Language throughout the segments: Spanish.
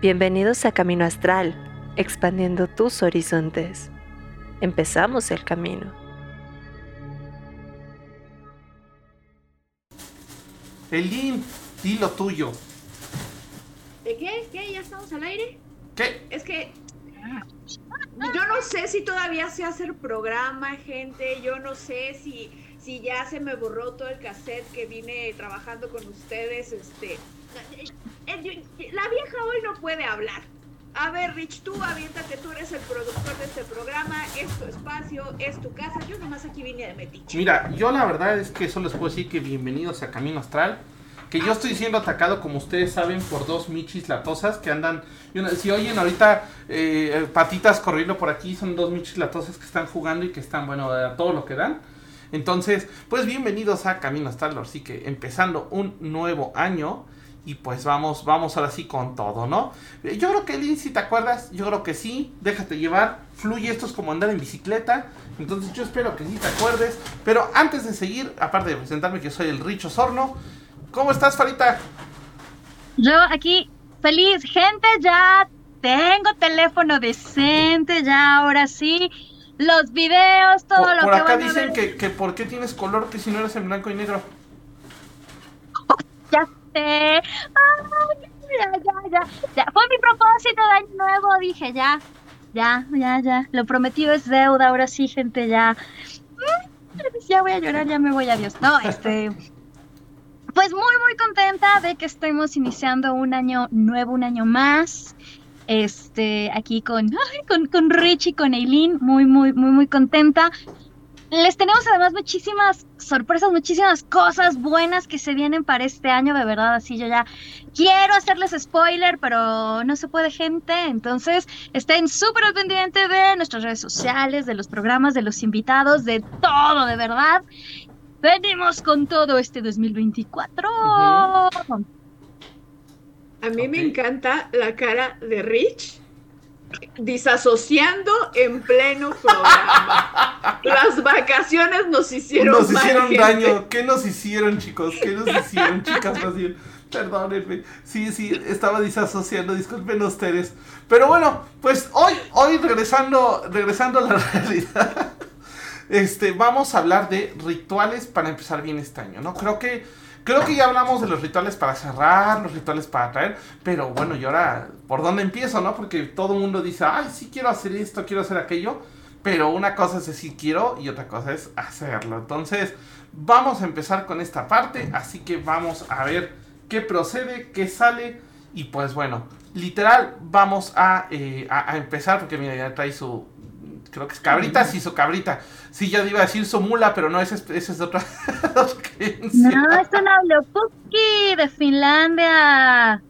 Bienvenidos a Camino Astral, expandiendo tus horizontes. Empezamos el camino. Elin, di lo tuyo. ¿De qué? ¿Qué? ¿Ya estamos al aire? ¿Qué? Es que yo no sé si todavía sé hacer programa, gente. Yo no sé si, si ya se me borró todo el cassette que vine trabajando con ustedes. Este, la vieja hoy no puede hablar. A ver, Rich, tú aviéntate, tú eres el productor de este programa, es tu espacio, es tu casa. Yo nomás aquí vine de metiche. Mira, yo la verdad es que solo les puedo decir que bienvenidos a Camino Astral. Que yo estoy siendo atacado, como ustedes saben, por dos michis latosas que andan. Si oyen ahorita eh, patitas corriendo por aquí, son dos michis latosas que están jugando y que están, bueno, a todo lo que dan. Entonces, pues bienvenidos a Camino Astral. Así que empezando un nuevo año. Y pues vamos, vamos ahora sí con todo, ¿no? Eh, Yo creo que Lin, si te acuerdas, yo creo que sí, déjate llevar, fluye, esto es como andar en bicicleta, entonces yo espero que sí te acuerdes, pero antes de seguir, aparte de presentarme que soy el Richo Sorno, ¿cómo estás, Farita? Yo aquí, feliz, gente, ya tengo teléfono decente, ya ahora sí. Los videos, todo Por, lo por que acá van a dicen ver. que, que por qué tienes color que si no eres en blanco y negro. Ya sé. Fue mi propósito de año nuevo, dije, ya, ya, ya, ya. Lo prometido es deuda, ahora sí, gente, ya. Mm, Ya voy a llorar, ya me voy, adiós. No, este... Pues muy, muy contenta de que estemos iniciando un año nuevo, un año más. Este, aquí con, con, con Rich y con Eileen, muy, muy, muy, muy contenta. Les tenemos además muchísimas sorpresas, muchísimas cosas buenas que se vienen para este año, de verdad, así yo ya quiero hacerles spoiler, pero no se puede gente, entonces estén súper al pendiente de nuestras redes sociales, de los programas, de los invitados, de todo, de verdad. Venimos con todo este 2024. A mí me encanta la cara de Rich disasociando en pleno programa. Las vacaciones nos hicieron Nos mal, hicieron gente. daño. ¿Qué nos hicieron, chicos? ¿Qué nos hicieron, chicas? Perdónenme. Sí, sí, estaba disasociando, disculpen ustedes. Pero bueno, pues hoy, hoy regresando, regresando a la realidad. Este, vamos a hablar de rituales para empezar bien este año, ¿no? Creo que, creo que ya hablamos de los rituales para cerrar, los rituales para traer, pero bueno, y ahora, ¿por dónde empiezo, no? Porque todo mundo dice, ay, sí quiero hacer esto, quiero hacer aquello, pero una cosa es decir quiero y otra cosa es hacerlo. Entonces, vamos a empezar con esta parte, así que vamos a ver qué procede, qué sale, y pues bueno, literal, vamos a, eh, a, a empezar, porque mira, ya trae su, creo que es cabrita, sí, su cabrita. Sí, ya iba a decir su mula, pero no, esa es, esa es otra, otra creencia. No, es una Leopuki de Finlandia.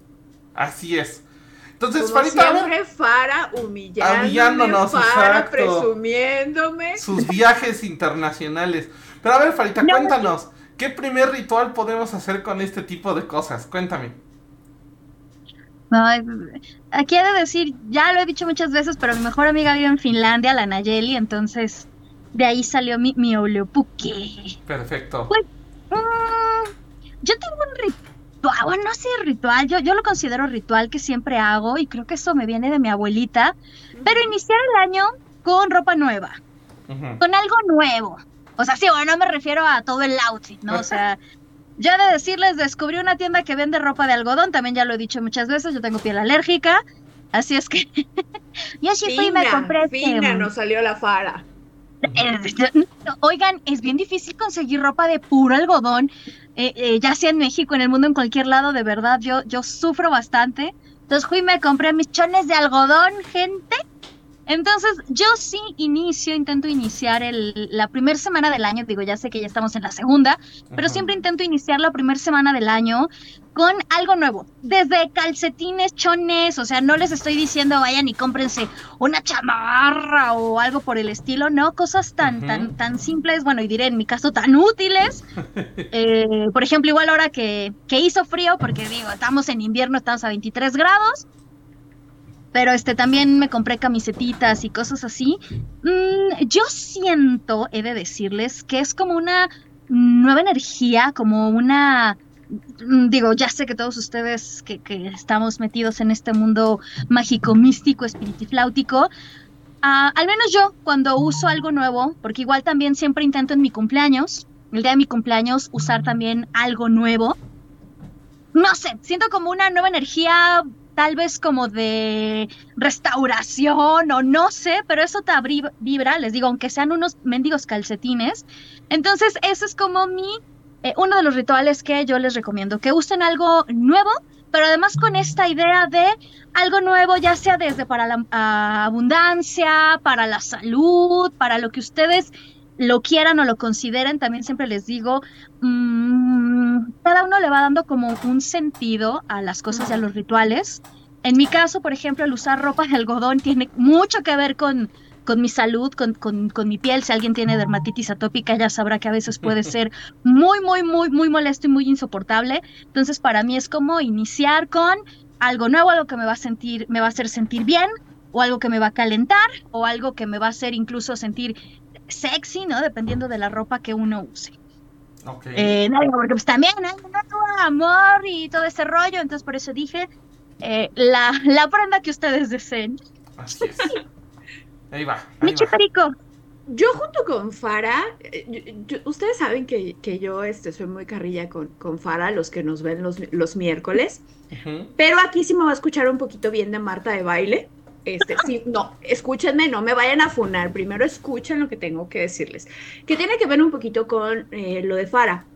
Así es. Entonces, Como Farita, siempre, Fara humillándome, Humillándonos, Fara exacto. presumiéndome. sus viajes internacionales. Pero a ver, Farita, No. cuéntanos, ¿qué primer ritual podemos hacer con este tipo de cosas? Cuéntame. Ay, aquí he de decir, ya lo he dicho muchas veces, pero mi mejor amiga vive en Finlandia, la Nayeli, entonces de ahí salió mi, mi Oleopuki. Perfecto. Mm, yo tengo un ritual, bueno, no sé ritual, yo, yo lo considero ritual que siempre hago y creo que eso me viene de mi abuelita, pero iniciar el año con ropa nueva, con algo nuevo. O sea, sí, bueno, no me refiero a todo el outfit, ¿no? O sea, he de decirles, descubrí una tienda que vende ropa de algodón, también ya lo he dicho muchas veces, yo tengo piel alérgica, así es que yo sí fui y me compré este, fina nos salió la Fara. Oigan, es bien difícil conseguir ropa de puro algodón, eh, eh, ya sea en México, en el mundo, en cualquier lado, de verdad, yo, yo sufro bastante. Entonces fui y me compré mis chones de algodón, gente. Entonces yo sí inicio, intento iniciar el, la primera semana del año, digo, ya sé que ya estamos en la segunda, pero siempre intento iniciar la primera semana del año con algo nuevo. Desde calcetines, chones, o sea, no les estoy diciendo vayan y cómprense una chamarra o algo por el estilo, no, cosas tan, tan, tan simples, bueno, y diré en mi caso tan útiles. Eh, por ejemplo, igual ahora que, que hizo frío, porque digo, estamos en invierno, estamos a 23 grados. Pero este también me compré camisetitas y cosas así. Mm, yo siento, he de decirles, que es como una nueva energía, como una mm, digo, ya sé que todos ustedes que, estamos metidos en este mundo mágico, místico, espiritifláutico, ah, al menos yo cuando uso algo nuevo, porque igual también siempre intento en mi cumpleaños, el día de mi cumpleaños, usar también algo nuevo. No sé, siento como una nueva energía tal vez como de restauración o no sé, pero eso te vibra, les digo, aunque sean unos mendigos calcetines. Entonces, ese es como mi, eh, uno de los rituales que yo les recomiendo, que usen algo nuevo, pero además con esta idea de algo nuevo, ya sea desde para la ah, abundancia, para la salud, para lo que ustedes lo quieran o lo consideren, también siempre les digo, mm, cada uno le va dando como un sentido a las cosas y a los rituales. En mi caso, por ejemplo, el usar ropa de algodón tiene mucho que ver con, con mi salud, con, con, con mi piel. Si alguien tiene dermatitis atópica, ya sabrá que a veces puede ser muy, muy, muy, muy molesto y muy insoportable. Entonces, para mí es como iniciar con algo nuevo, algo que me va a sentir, me va a hacer sentir bien, o algo que me va a calentar, o algo que me va a hacer incluso sentir sexy, ¿no? Dependiendo de la ropa que uno use. Ok. Eh, no, porque pues también hay mucho amor y todo ese rollo, entonces por eso dije eh, la, la prenda que ustedes deseen. Así es. Ahí va. Ahí Michi va. Perico, Yo junto con Fara, eh, yo- yo- ustedes saben que, que yo este, soy muy carrilla con, con Fara, los que nos ven los, los miércoles, Ujú. pero aquí sí me va a escuchar un poquito bien de Marta de baile. Este, sí, no, escúchenme, no me vayan a funar, primero escuchen lo que tengo que decirles, que tiene que ver un poquito con eh, lo de Fara.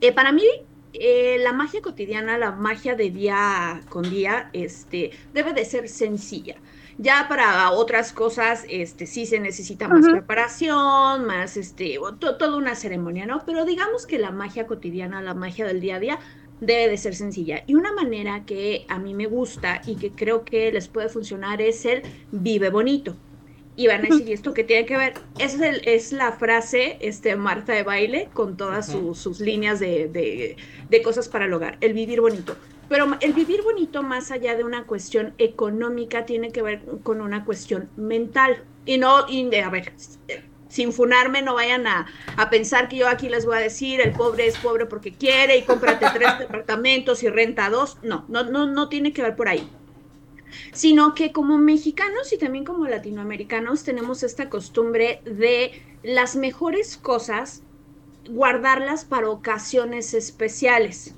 Eh, para mí, eh, la magia cotidiana, la magia de día con día, este, debe de ser sencilla. Ya para otras cosas, este, sí se necesita más preparación, más, este, to- toda una ceremonia, ¿no? Pero digamos que la magia cotidiana, la magia del día a día, debe de ser sencilla. Y una manera que a mí me gusta y que creo que les puede funcionar es el vive bonito. Y van a decir, ¿y esto qué tiene que ver? Es, el- es la frase, este, Marta de baile, con todas sus líneas de, de- de cosas para el hogar, el vivir bonito. Pero el vivir bonito, más allá de una cuestión económica, tiene que ver con una cuestión mental. Y no, y, a ver, sin funarme, no vayan a, a pensar que yo aquí les voy a decir, el pobre es pobre porque quiere y cómprate tres departamentos y renta dos. No, no, no, no tiene que ver por ahí sino que como mexicanos y también como latinoamericanos tenemos esta costumbre de las mejores cosas guardarlas para ocasiones especiales.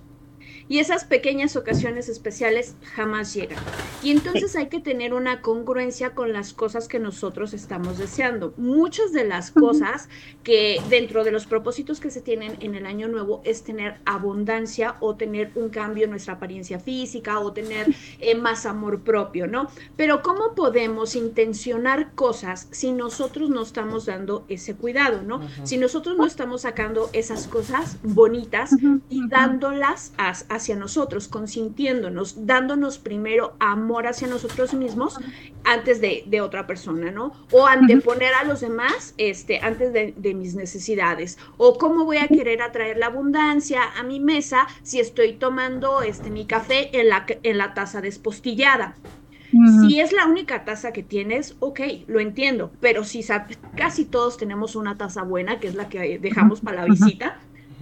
Y esas pequeñas ocasiones especiales jamás llegan. Y entonces hay que tener una congruencia con las cosas que nosotros estamos deseando. Muchas de las cosas que dentro de los propósitos que se tienen en el año nuevo es tener abundancia o tener un cambio en nuestra apariencia física o tener eh, más amor propio, ¿no? Pero ¿cómo podemos intencionar cosas si nosotros no estamos dando ese cuidado, ¿no? Si nosotros no estamos sacando esas cosas bonitas y dándolas as- hacia nosotros, consintiéndonos, dándonos primero amor hacia nosotros mismos antes de, de otra persona, ¿no? O anteponer a los demás este, antes de, de mis necesidades. O cómo voy a querer atraer la abundancia a mi mesa si estoy tomando este, mi café en la, en la taza despostillada. Si es la única taza que tienes, ok, lo entiendo, pero si casi todos tenemos una taza buena, que es la que dejamos para la visita,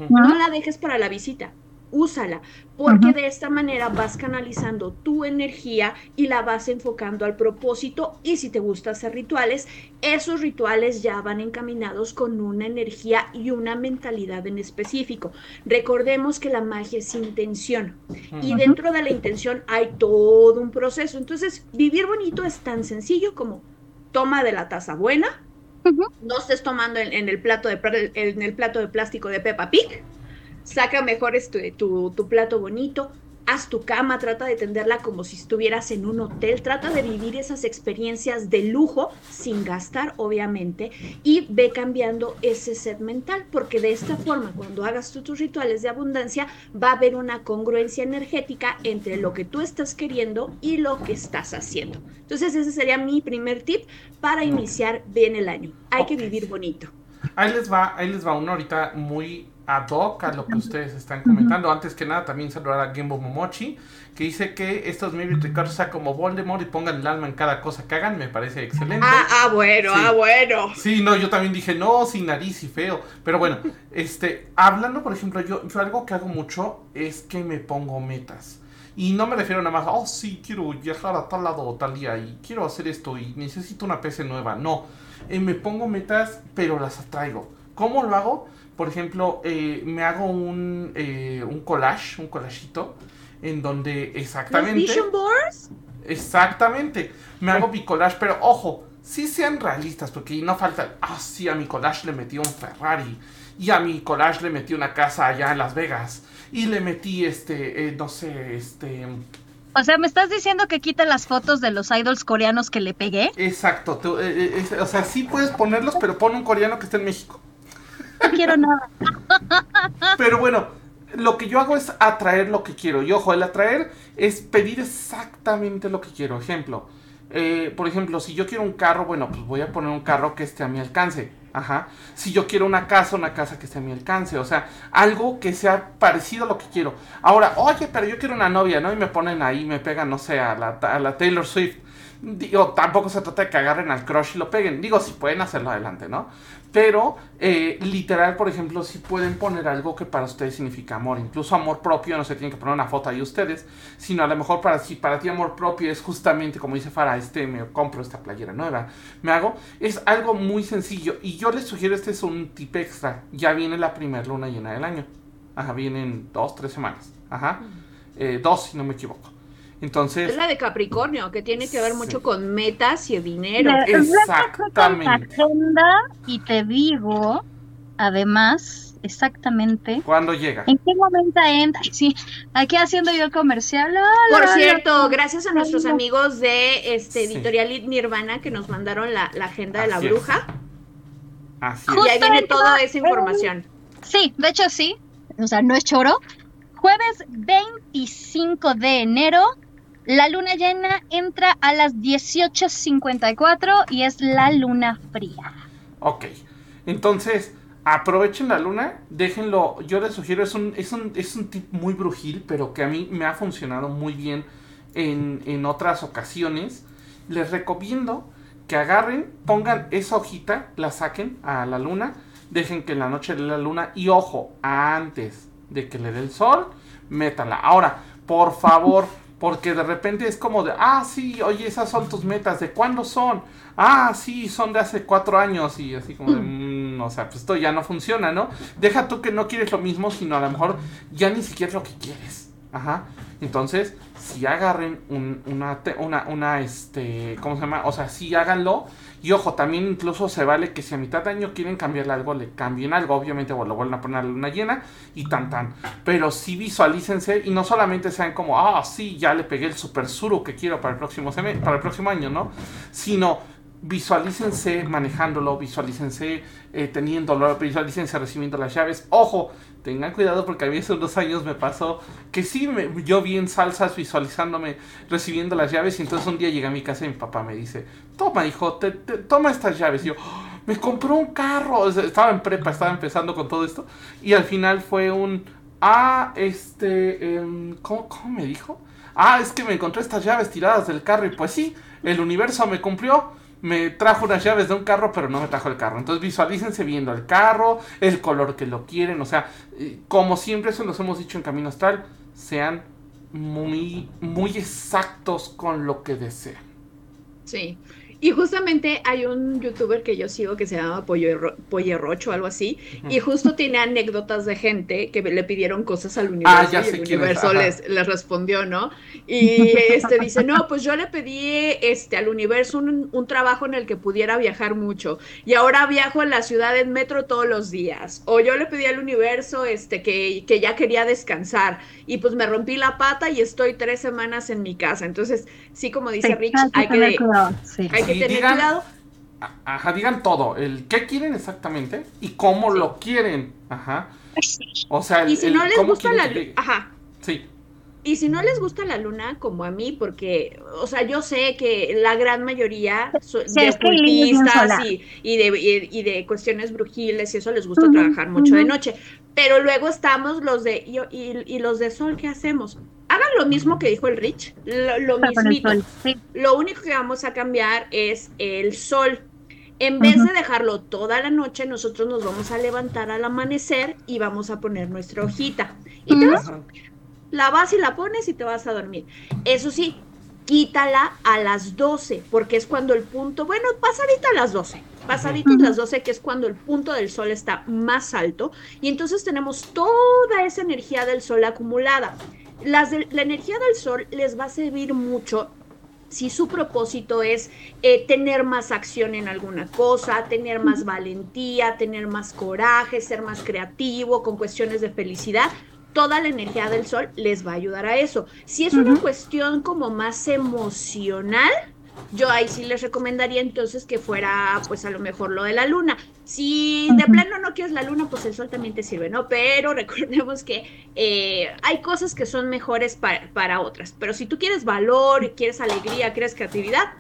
no la dejes para la visita, úsala, porque de esta manera vas canalizando tu energía y la vas enfocando al propósito y si te gusta hacer rituales, esos rituales ya van encaminados con una energía y una mentalidad en específico. Recordemos que la magia es intención y dentro de la intención hay todo un proceso. Entonces, vivir bonito es tan sencillo como toma de la taza buena, no estés tomando en, en el plato de en el plato de plástico de Peppa Pig. Saca mejor este, tu, tu plato bonito, haz tu cama, trata de tenderla como si estuvieras en un hotel, trata de vivir esas experiencias de lujo sin gastar, obviamente, y ve cambiando ese set mental, porque de esta forma, cuando hagas tú tus rituales de abundancia, va a haber una congruencia energética entre lo que tú estás queriendo y lo que estás haciendo. Entonces, ese sería mi primer tip para iniciar bien el año. Hay que vivir bonito. Ahí les va, ahí les va uno ahorita muy ad hoc a lo que ustedes están comentando. Antes que nada, también saludar a Gembo Momochi, que dice que estos Maybe Records sea como Voldemort y pongan el alma en cada cosa que hagan. Me parece excelente. Ah, ah bueno, Sí. ah, bueno. Sí, no, yo también dije, no, sin nariz y feo. Pero bueno, este, hablando, por ejemplo, yo, yo algo que hago mucho es que me pongo metas. Y no me refiero nada más, oh, sí, quiero viajar a tal lado o tal día y quiero hacer esto y necesito una PC nueva. No, Eh, me pongo metas, pero las atraigo. ¿Cómo lo hago? Por ejemplo, eh, me hago un, eh, un collage, un collagito, en donde ¿Los exactamente... Vision Boards? Exactamente. Me hago mi collage, pero ojo, sí sean realistas, porque no falta. Ah, sí, a mi collage le metí un Ferrari. Y a mi collage le metí una casa allá en Las Vegas. Y le metí este, eh, no sé, este. O sea, ¿me estás diciendo que quita las fotos de los idols coreanos que le pegué? Exacto. tú, eh, eh, o sea, sí puedes ponerlos, pero pon un coreano que esté en México. No quiero nada. Pero bueno, lo que yo hago es atraer lo que quiero. Y ojo, el atraer es pedir exactamente lo que quiero. Ejemplo, eh, por ejemplo, si yo quiero un carro, bueno, pues voy a poner un carro que esté a mi alcance. Ajá. Si yo quiero una casa, una casa que esté a mi alcance. O sea, algo que sea parecido a lo que quiero. Ahora, oye, pero yo quiero una novia, ¿no? Y me ponen ahí, me pegan, no sé, a la, a la Taylor Swift. Digo, tampoco se trata de que agarren al crush y lo peguen. Digo, si pueden hacerlo adelante, ¿no? Pero, eh, literal, por ejemplo, si pueden poner algo que para ustedes significa amor. Incluso amor propio, no se tienen que poner una foto ahí ustedes. Sino a lo mejor para si para ti amor propio es justamente, como dice Farah, este, me compro esta playera nueva. Me hago, es algo muy sencillo. Y yo les sugiero, este es un tip extra. Ya viene la primera luna llena del año. Ajá, vienen dos, tres semanas. Ajá. Eh, dos, si no me equivoco. Entonces... Es la de Capricornio, que tiene que ver Sí. mucho con metas y dinero. La Exactamente. agenda y te digo, además, exactamente, ¿Cuándo llega? en qué momento entra. Sí, aquí haciendo yo el comercial. Por la. cierto, gracias a nuestros amigos de este Sí. editorial It Nirvana que nos mandaron la, la agenda de la es. bruja. Así Y es. ahí viene toda esa información. Sí, de hecho sí. O sea, no es choro. Jueves 25 de enero, la luna llena entra a las 18.54 y es la luna fría. Ok. Entonces, aprovechen la luna, déjenlo. Yo les sugiero, es un, es un, es un tip muy brujil, pero que a mí me ha funcionado muy bien en, en otras ocasiones. Les recomiendo que agarren, pongan esa hojita, la saquen a la luna, dejen que en la noche le dé la luna y ojo, antes de que le dé el sol, métala. Ahora, por favor, porque de repente es como de, ah, sí, oye, esas son tus metas, ¿de cuándo son? Ah, sí, son de hace cuatro años y así como de, mm, o sea, pues esto ya no funciona, ¿no? Deja tú que no quieres lo mismo, sino a lo mejor ya ni siquiera es lo que quieres. Ajá. Entonces, si agarren un- una, una, una, este, ¿cómo se llama? O sea, sí háganlo. Y ojo, también incluso se vale que si a mitad de año quieren cambiarle algo, le cambien algo. Obviamente, bueno, lo vuelven a poner a luna llena y tan tan. Pero sí visualícense y no solamente sean como, ah, sí, ya le pegué el super suru que quiero para el próximo, para el próximo año, ¿no? Sino visualícense manejándolo, visualícense eh, teniéndolo, visualícense recibiendo las llaves. Ojo, tengan cuidado porque a mí hace unos años me pasó que sí, me, yo vi en salsas visualizándome recibiendo las llaves y entonces un día llegué a mi casa y mi papá me dice, toma hijo, te- toma estas llaves. Y yo, "Oh, me compró un carro, estaba en prepa, estaba empezando con todo esto y al final fue un, ah, este, em, ¿cómo, ¿cómo me dijo? Ah, es que me encontré estas llaves tiradas del carro y pues sí, el universo me cumplió. Me trajo unas llaves de un carro, pero no me trajo el carro. Entonces visualícense viendo el carro, el color que lo quieren. O sea, eh, como siempre eso los hemos dicho en Camino Astral, sean muy, muy exactos con lo que desean. Sí. Y justamente hay un youtuber que yo sigo que se llama Pollo Pollerrocho o algo así, y justo tiene anécdotas de gente que le pidieron cosas al universo Ah, ya y el universo les, les respondió, ¿no? Y este dice, no, pues yo le pedí este al universo un, un trabajo en el que pudiera viajar mucho, y ahora viajo en la ciudad en metro todos los días. O yo le pedí al universo este que, que ya quería descansar, y pues me rompí la pata y estoy tres semanas en mi casa. Entonces, sí, como dice Sí, Rich, que sí. hay que Sí, digan- Ajá, digan todo, el qué quieren exactamente y cómo lo quieren. Ajá. O sea, el, Y si el no les gusta quieren la luna, ajá. Sí, Y si no les gusta la luna, como a mí, porque, o sea, yo sé que la gran mayoría so- Sí, de ocultistas y, y de, y, y de cuestiones brujiles y eso les gusta trabajar mucho de noche. Pero luego estamos los de, y, y, los de sol, ¿qué hacemos? Hagan lo mismo que dijo el Rich, lo, lo mismito. Lo único que vamos a cambiar es el sol. En vez de dejarlo toda la noche, nosotros nos vamos a levantar al amanecer y vamos a poner nuestra hojita. Y te vas, la vas y la pones y te vas a dormir. Eso sí, quítala a las 12, porque es cuando el punto, bueno, pasadita a las 12, pasadito a las 12, que es cuando el punto del sol está más alto, y entonces tenemos toda esa energía del sol acumulada. Las la energía del sol les va a servir mucho si su propósito es eh, tener más acción en alguna cosa, tener más valentía, tener más coraje, ser más creativo con cuestiones de felicidad, toda la energía del sol les va a ayudar a eso. Si es una cuestión como más emocional, yo ahí sí les recomendaría entonces que fuera pues a lo mejor lo de la luna. Si de plano no quieres la luna, pues el sol también te sirve, ¿no? Pero recordemos que eh, hay cosas que son mejores para, para otras. Pero si tú quieres valor, quieres alegría, quieres creatividad,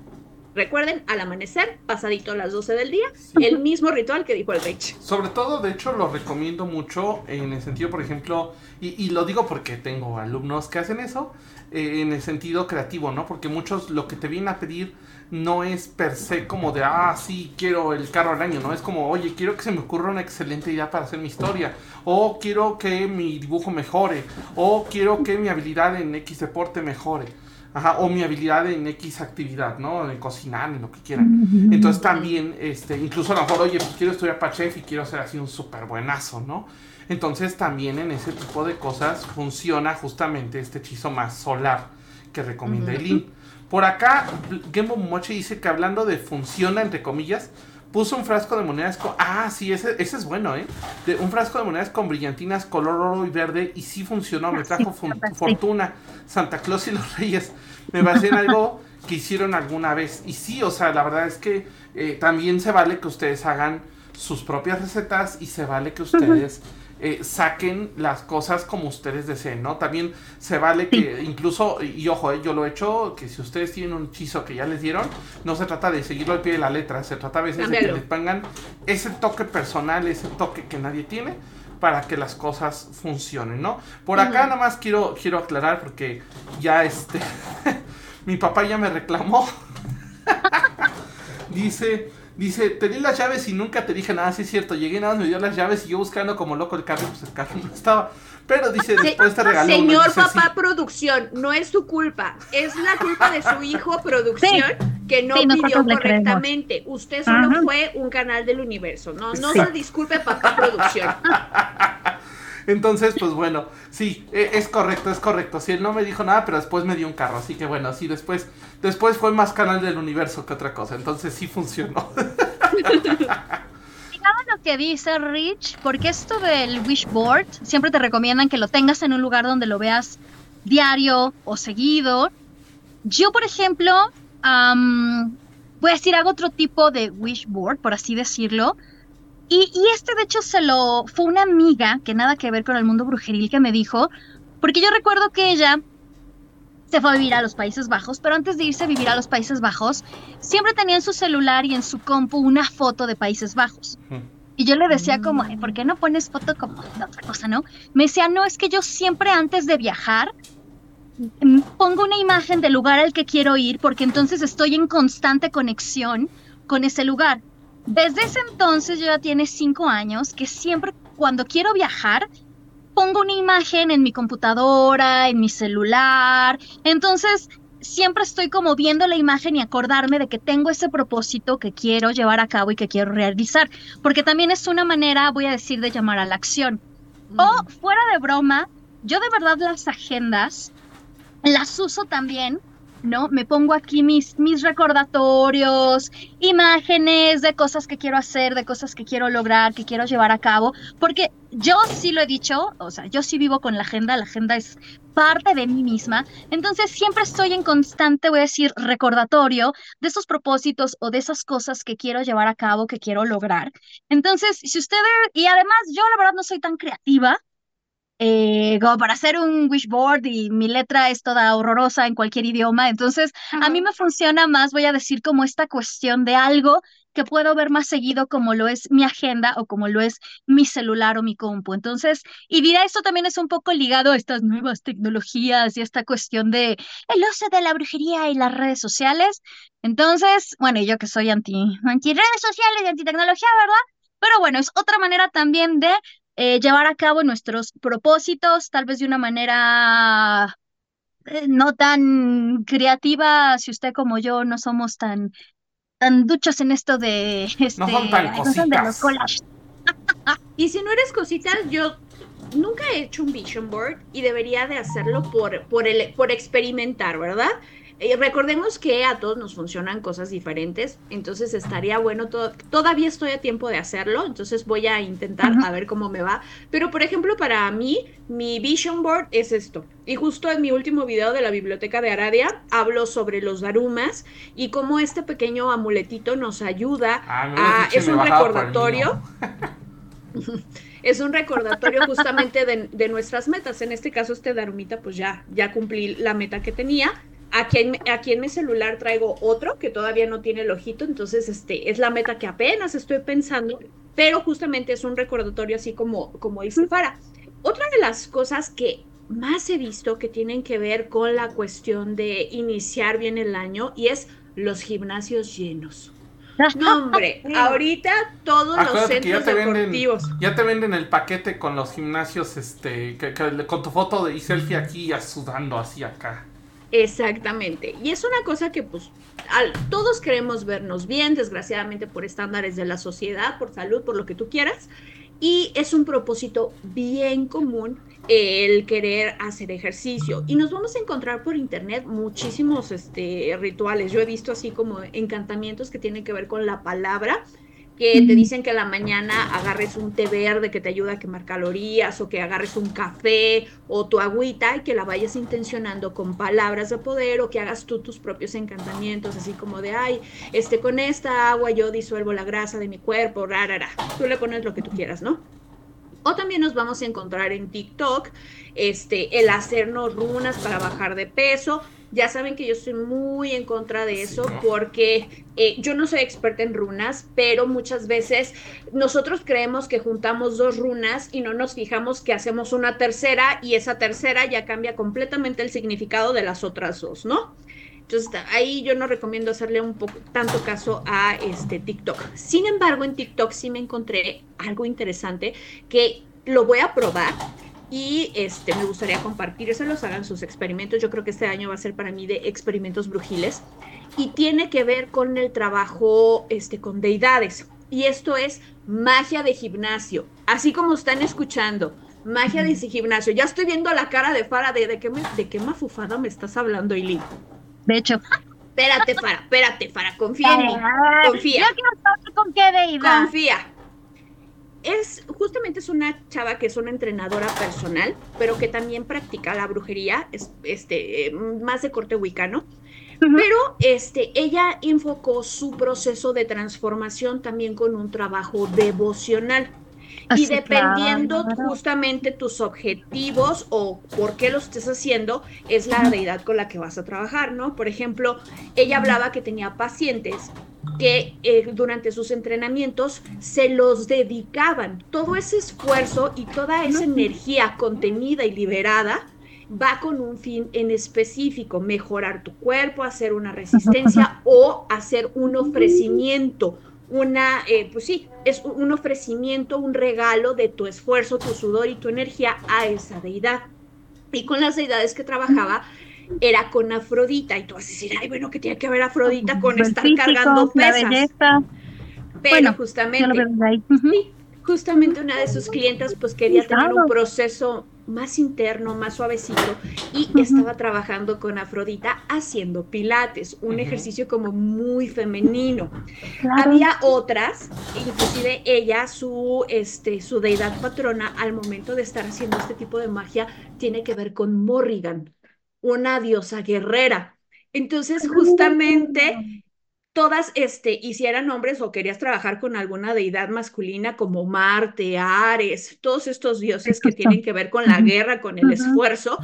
Recuerden, al amanecer, pasadito a las 12 del día, el mismo ritual que dijo el Rich. Sobre todo, de hecho, lo recomiendo mucho en el sentido, por ejemplo, y, lo digo porque tengo alumnos que hacen eso, eh, en el sentido creativo, ¿no? Porque muchos lo que te vienen a pedir no es per se como de, ah, sí, quiero el carro al año, ¿no? Es como, oye, quiero que se me ocurra una excelente idea para hacer mi historia, o quiero que mi dibujo mejore, o quiero que mi habilidad en X deporte mejore. Ajá, o mi habilidad en X actividad, ¿no? En cocinar, en lo que quieran. Entonces también, este, incluso a lo mejor, oye, pues quiero estudiar para chef y quiero ser así un súper buenazo, ¿no? Entonces también en ese tipo de cosas funciona justamente este hechizo más solar que recomienda Eileen. Por acá, Game Moche dice que hablando de funciona, entre comillas, puso un frasco de monedas con... Ah, sí, ese, ese es bueno, ¿eh? De, un frasco de monedas con brillantinas color oro y verde y sí funcionó, me trajo fortuna. Santa Claus y los Reyes. Me basé en algo que hicieron alguna vez. Y sí, o sea, la verdad es que eh, también se vale que ustedes hagan sus propias recetas y se vale que ustedes... Eh, saquen las cosas como ustedes deseen, ¿no? También se vale que incluso, y ojo, eh, yo lo he hecho, que si ustedes tienen un hechizo que ya les dieron, no se trata de seguirlo al pie de la letra, se trata a veces de que les pongan ese toque personal, ese toque que nadie tiene para que las cosas funcionen, ¿no? Por acá nada más quiero, quiero aclarar porque ya este, mi papá ya me reclamó. Dice, Dice, te di las llaves y nunca te dije nada, sí es cierto. Llegué nada más, me dio las llaves y yo buscando como loco el carro, pues el carro no estaba. Pero dice, después te regaló. Señor papá producción, no es su culpa. Es la culpa de su hijo producción que no pidió correctamente. Usted solo fue un canal del universo. No, no se disculpe papá producción. Entonces, pues bueno, sí, e, es correcto, es correcto. Sí, él no me dijo nada, pero después me dio un carro. Así que bueno, sí, después, después fue más canal del universo que otra cosa. Entonces sí funcionó. lo que dice Rich, porque esto del wishboard siempre te recomiendan que lo tengas en un lugar donde lo veas diario o seguido. Yo, por ejemplo, voy a decir, hago otro tipo de wishboard, por así decirlo, y, este, de hecho, se lo fue una amiga que nada que ver con el mundo brujeril que me dijo, porque yo recuerdo que ella se fue a vivir a los Países Bajos, pero antes de irse a vivir a los Países Bajos, siempre tenía en su celular y en su compu una foto de Países Bajos. Y yo le decía como, ¿por qué no pones foto como de otra cosa, no? Me decía, no, es que yo siempre antes de viajar mm, pongo una imagen del lugar al que quiero ir porque entonces estoy en constante conexión con ese lugar. Desde ese entonces, yo ya tiene cinco años, que siempre cuando quiero viajar, pongo una imagen en mi computadora, en mi celular. Entonces, siempre estoy como viendo la imagen y acordarme de que tengo ese propósito que quiero llevar a cabo y que quiero realizar. Porque también es una manera, voy a decir, de llamar a la acción. O, fuera de broma, yo de verdad las agendas las uso también ¿no? Me pongo aquí mis, mis recordatorios, imágenes de cosas que quiero hacer, de cosas que quiero lograr, que quiero llevar a cabo, porque yo sí lo he dicho, o sea, yo sí vivo con la agenda, la agenda es parte de mí misma, entonces siempre estoy en constante, voy a decir, recordatorio de esos propósitos o de esas cosas que quiero llevar a cabo, que quiero lograr. Entonces, si ustedes, y además yo la verdad no soy tan creativa, eh, como para hacer un wishboard y mi letra es toda horrorosa en cualquier idioma. Entonces, a mí me funciona más, voy a decir, como esta cuestión de algo que puedo ver más seguido como lo es mi agenda o como lo es mi celular o mi compu. Entonces, y mira, esto también es un poco ligado a estas nuevas tecnologías y esta cuestión de el uso de la brujería y las redes sociales. Entonces, bueno, yo que soy anti, anti redes sociales y anti tecnología, ¿verdad? Pero bueno, es otra manera también de eh, llevar a cabo nuestros propósitos, tal vez de una manera eh, no tan creativa, si usted como yo no somos tan, tan duchos en esto de, este, No son tan no son de los collages. Y si no eres cositas, yo nunca he hecho un vision board y debería de hacerlo por, por, el, por experimentar, ¿verdad? Eh, recordemos que a todos nos funcionan cosas diferentes, entonces estaría bueno, to- todavía estoy a tiempo de hacerlo, entonces voy a intentar a ver cómo me va. Pero por ejemplo, para mí, mi vision board es esto. Y justo en mi último video de la biblioteca de Aradia, hablo sobre los darumas y cómo este pequeño amuletito nos ayuda Ah, a... Es un recordatorio. es un recordatorio justamente de, de nuestras metas. En este caso, este Darumita, pues ya, ya cumplí la meta que tenía. Aquí en, aquí en mi celular traigo otro que todavía no tiene el ojito, entonces este es la meta que apenas estoy pensando, pero justamente es un recordatorio así como, como dice Fara. Otra de las cosas que más he visto que tienen que ver con la cuestión de iniciar bien el año y es los gimnasios llenos. No, hombre, ahorita todos los ya centros venden, deportivos. ya te venden el paquete con los gimnasios, este, que- que- con tu foto de y selfie aquí ya sudando así acá. Exactamente. Y es una cosa que pues todos queremos vernos bien, desgraciadamente por estándares de la sociedad, por salud, por lo que tú quieras. Y es un propósito bien común el querer hacer ejercicio. Y nos vamos a encontrar por internet muchísimos este, rituales. Yo he visto así como encantamientos que tienen que ver con la palabra, que te dicen que a la mañana agarres un té verde que te ayuda a quemar calorías, o que agarres un café o tu agüita y que la vayas intencionando con palabras de poder, o que hagas tú tus propios encantamientos, así como de, ay, este, con esta agua yo disuelvo la grasa de mi cuerpo, rarara. Tú le pones lo que tú quieras, ¿no? O también nos vamos a encontrar en TikTok, este, el hacernos runas para bajar de peso. Ya saben que yo estoy muy en contra de eso Sí, ¿no? porque eh, yo no soy experta en runas, pero muchas veces nosotros creemos que juntamos dos runas y no nos fijamos que hacemos una tercera y esa tercera ya cambia completamente el significado de las otras dos, ¿no? Entonces ahí yo no recomiendo hacerle un poco tanto caso a este TikTok. Sin embargo, en TikTok sí me encontré algo interesante que lo voy a probar y este me gustaría compartírselos, hagan sus experimentos. Yo creo que este año va a ser para mí de experimentos brujiles y tiene que ver con el trabajo este con deidades. Y esto es magia de gimnasio, así como están escuchando. Magia de gimnasio. Ya estoy viendo la cara de Fara de, de, qué, me- de qué mafufada me estás hablando, Ili. De hecho, Espérate, Fara, espérate, Fara, confía en mí. Confía. Yo quiero saber con qué deidad. Confía. Es justamente es una chava que es una entrenadora personal, pero que también practica la brujería, es este eh, más de corte wicano. Pero este, ella enfocó su proceso de transformación también con un trabajo devocional. Y Así, dependiendo claro. justamente tus objetivos o por qué lo estés haciendo, es la deidad con la que vas a trabajar, ¿no? Por ejemplo, ella hablaba que tenía pacientes que eh, durante sus entrenamientos se los dedicaban. Todo ese esfuerzo y toda esa energía contenida y liberada va con un fin en específico, mejorar tu cuerpo, hacer una resistencia o hacer un ofrecimiento, una, eh, pues sí, es un- un ofrecimiento, un regalo de tu esfuerzo, tu sudor y tu energía a esa deidad. Y con las deidades que trabajaba era con Afrodita. Y tú vas a decir, ay, bueno, ¿qué tiene que ver Afrodita con El estar físico, cargando La pesas? belleza. Pero bueno, justamente, sí, justamente una de sus clientas pues quería tener un proceso más interno, más suavecito y estaba trabajando con Afrodita haciendo pilates, un ejercicio como muy femenino. Claro. Había otras, inclusive ella, su, este, su deidad patrona, al momento de estar haciendo este tipo de magia, tiene que ver con Morrigan, una diosa guerrera. Entonces, justamente todas este, hicieran hombres o querías trabajar con alguna deidad masculina como Marte, Ares, todos estos dioses que tienen que ver con la guerra, con el esfuerzo,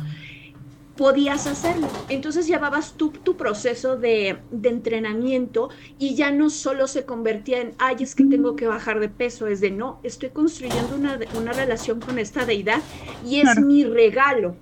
podías hacerlo. Entonces llevabas tú tu proceso de, de, entrenamiento y ya no solo se convertía en, ay, es que tengo que bajar de peso, es de, no, estoy construyendo una, una relación con esta deidad y es mi regalo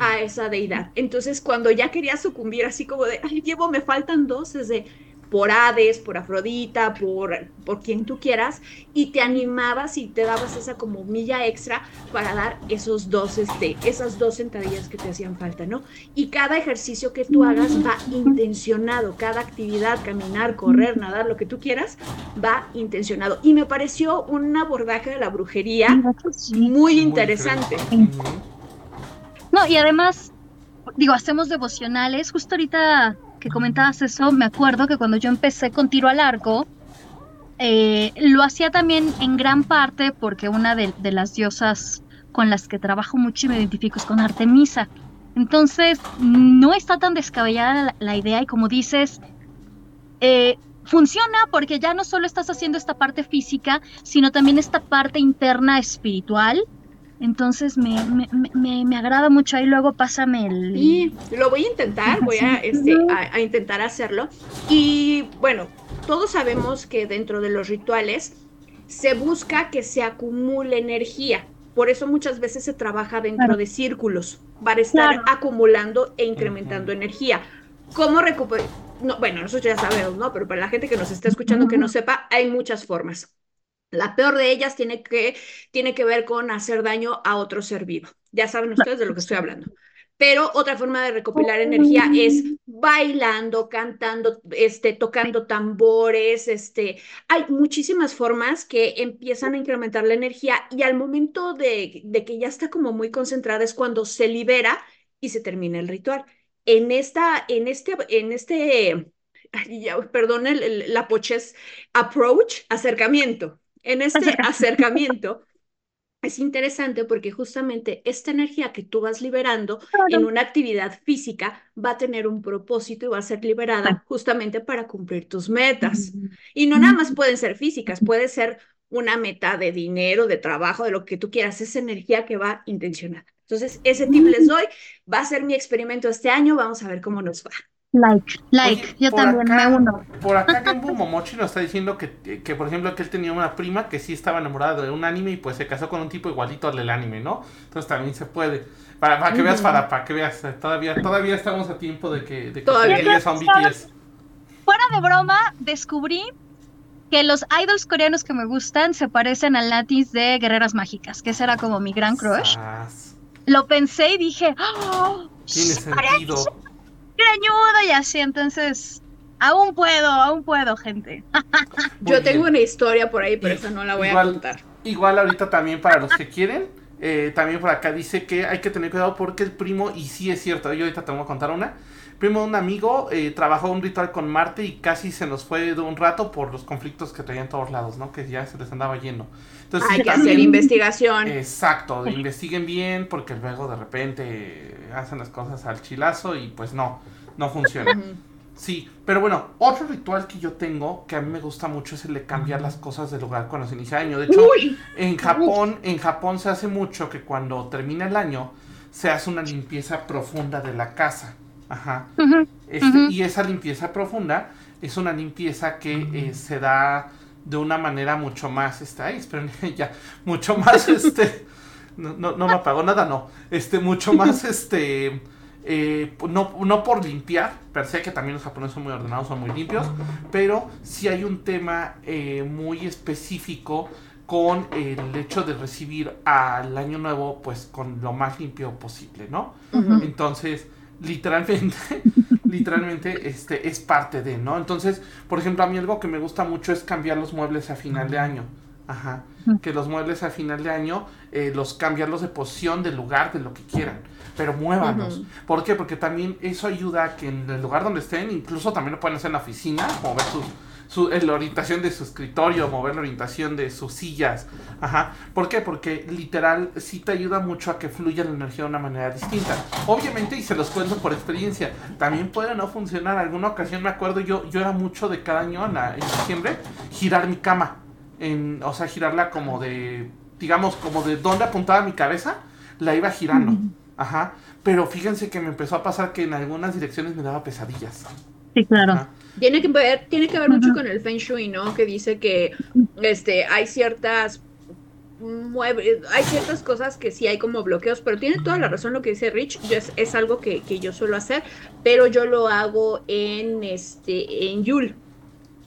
a esa deidad. Entonces cuando ya quería sucumbir así como de, ay, llevo, me faltan dos, es de, por Hades, por Afrodita, por, por quien tú quieras, y te animabas y te dabas esa como milla extra para dar esos dos, este, esas dos sentadillas que te hacían falta, ¿no? Y cada ejercicio que tú hagas va intencionado, cada actividad, caminar, correr, nadar, lo que tú quieras, va intencionado. Y me pareció un abordaje de la brujería muy interesante. No, y además, digo, hacemos devocionales, justo ahorita que comentabas eso, me acuerdo que cuando yo empecé con tiro al arco, eh, lo hacía también en gran parte porque una de, las diosas con las que trabajo mucho y me identifico es con Artemisa. Entonces, no está tan descabellada la, idea y como dices, eh, funciona porque ya no solo estás haciendo esta parte física, sino también esta parte interna espiritual entonces me, me, me, me, agrada mucho. Ahí luego pásame el. Y lo voy a intentar, voy a, este, a, intentar hacerlo. Y bueno, todos sabemos que dentro de los rituales se busca que se acumule energía. Por eso muchas veces se trabaja dentro de círculos para estar acumulando e incrementando energía. ¿Cómo recuperar? No, bueno, nosotros ya sabemos, ¿no? Pero para la gente que nos está escuchando que no sepa, hay muchas formas. La peor de ellas tiene que, tiene que ver con hacer daño a otro ser vivo. Ya saben ustedes de lo que estoy hablando. Pero otra forma de recopilar energía es bailando, cantando, este, tocando tambores, este, hay muchísimas formas que empiezan a incrementar la energía y al momento de, de que ya está como muy concentrada es cuando se libera y se termina el ritual. En esta, en este, en este, perdón, la poches approach, acercamiento, en este acercamiento es interesante porque justamente esta energía que tú vas liberando en una actividad física va a tener un propósito y va a ser liberada justamente para cumplir tus metas. Y no nada más pueden ser físicas, puede ser una meta de dinero, de trabajo, de lo que tú quieras, es energía que va intencionada. Entonces, ese tip les doy, va a ser mi experimento este año, vamos a ver cómo nos va. Like, like, yo también me uno. Por acá Genbu Momochi nos está diciendo que, que, por ejemplo, que él tenía una prima que sí estaba enamorada de un anime y pues se casó con un tipo igualito al del anime, ¿no? Entonces también se puede. Para, para que veas, para, para que veas, eh, todavía, todavía estamos a tiempo de que, de que todavía son BTS. Fuera de broma, descubrí que los idols coreanos que me gustan se parecen al Latis de Guerreras Mágicas, que ese era como mi gran crush. Lo pensé y dije, ¡Oh, Tiene sentido greñudo y así, entonces aún puedo, aún puedo, gente. Yo tengo una historia por ahí, pero esa no la voy a contar. Igual ahorita también para los que quieren, eh, también por acá dice que hay que tener cuidado porque el primo, y sí es cierto, yo ahorita te voy a contar una. Primo de un amigo eh, trabajó un ritual con Marte y casi se nos fue de un rato por los conflictos que traían todos lados, ¿no? Que ya se les andaba yendo. Entonces, Hay que hacer investigación. Exacto, investiguen bien porque luego de repente hacen las cosas al chilazo y pues no, no funciona. Sí, pero bueno, otro ritual que yo tengo que a mí me gusta mucho es el de cambiar las cosas del lugar cuando se inicia el año. De hecho, en Japón, en Japón se hace mucho que cuando termina el año se hace una limpieza profunda de la casa. Ajá. Este, y esa limpieza profunda es una limpieza que eh, se da de una manera mucho más, este, ay, esperen, ya, mucho más, este, no, no, no me apagó nada, no, este, mucho más, este, eh, no, no por limpiar, per se que también los japoneses son muy ordenados, son muy limpios, pero sí hay un tema eh, muy específico con el hecho de recibir al año nuevo pues con lo más limpio posible, ¿no? Entonces, literalmente, literalmente, este, es parte de, ¿no? Entonces, por ejemplo, a mí algo que me gusta mucho es cambiar los muebles a final de año. Ajá. Que los muebles a final de año, eh, los cambiarlos de posición, de lugar, de lo que quieran. Pero muévanlos. ¿Por qué? Porque también eso ayuda a que en el lugar donde estén, incluso también lo pueden hacer en la oficina, mover sus su, la orientación de su escritorio, mover la orientación de sus sillas. Ajá. ¿Por qué? Porque literal sí te ayuda mucho a que fluya la energía de una manera distinta. Obviamente, y se los cuento por experiencia, también puede no funcionar. Alguna ocasión me acuerdo, yo, yo era mucho de cada año en, en diciembre, girar mi cama. En, o sea, girarla como de, digamos, como de donde apuntaba mi cabeza, la iba girando. Ajá. Pero fíjense que me empezó a pasar que en algunas direcciones me daba pesadillas. Sí, claro. Ajá. Tiene que ver, tiene que ver mucho con el Feng Shui, ¿no? Que dice que este hay ciertas hay ciertas cosas que sí hay como bloqueos, pero tiene toda la razón lo que dice Rich, yo es, es algo que, que yo suelo hacer, pero yo lo hago en este en Yule.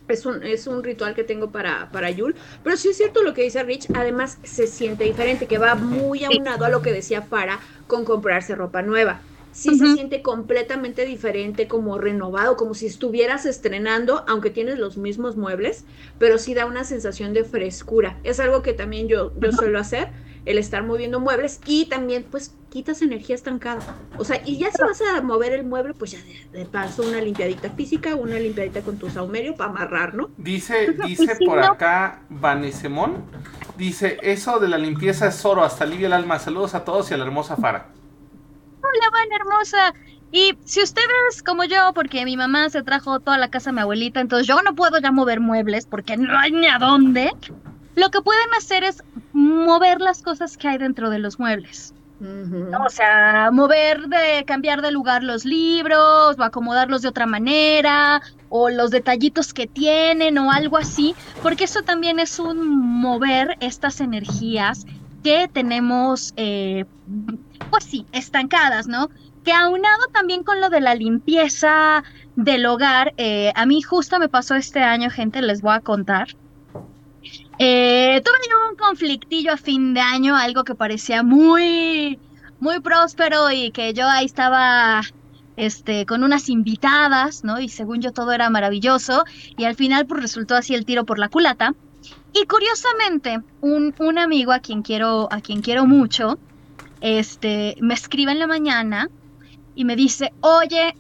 Es un, es un ritual que tengo para, para Yule. Pero sí es cierto lo que dice Rich. Además, se siente diferente, que va muy aunado a lo que decía Farah con comprarse ropa nueva. Sí se siente completamente diferente, como renovado, como si estuvieras estrenando, aunque tienes los mismos muebles, pero sí da una sensación de frescura. Es algo que también yo, yo suelo hacer, el estar moviendo muebles y también pues quitas energía estancada. O sea, y ya si vas a mover el mueble, pues ya de, de paso una limpiadita física, una limpiadita con tu saumerio para amarrar, ¿no? Dice, dice si por no- acá Vanesemón. Dice, eso de la limpieza es oro, hasta alivia el alma. Saludos a todos y a la hermosa Fara. Hola, Van hermosa. Y si ustedes, como yo, porque mi mamá se trajo toda la casa a mi abuelita, entonces yo no puedo ya mover muebles porque no hay ni a dónde, lo que pueden hacer es mover las cosas que hay dentro de los muebles. O sea, mover de, cambiar de lugar los libros, o acomodarlos de otra manera, o los detallitos que tienen, o algo así, porque eso también es un mover estas energías que tenemos, eh, pues sí, estancadas, ¿no? Que aunado también con lo de la limpieza del hogar, eh, a mí justo me pasó este año, gente, les voy a contar. Eh, tuve un conflictillo a fin de año, algo que parecía muy, muy próspero y que yo ahí estaba este, con unas invitadas, ¿no? Y según yo todo era maravilloso y al final pues resultó así el tiro por la culata. Y curiosamente, un, un amigo a quien quiero, a quien quiero mucho, este, me escribe en la mañana y me dice, oye,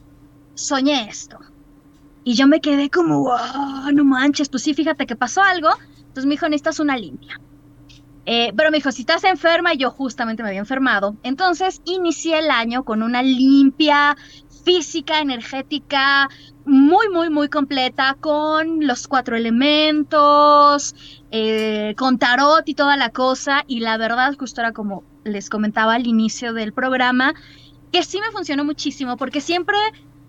soñé esto. Y yo me quedé como, no manches, pues sí, fíjate que pasó algo. Entonces me dijo, necesitas una limpia. Eh, pero me dijo, si estás enferma, yo justamente me había enfermado. Entonces inicié el año con una limpia física, energética, muy, muy, muy completa, con los cuatro elementos, eh, con tarot y toda la cosa. Y la verdad, justo era como les comentaba al inicio del programa, que sí me funcionó muchísimo, porque siempre,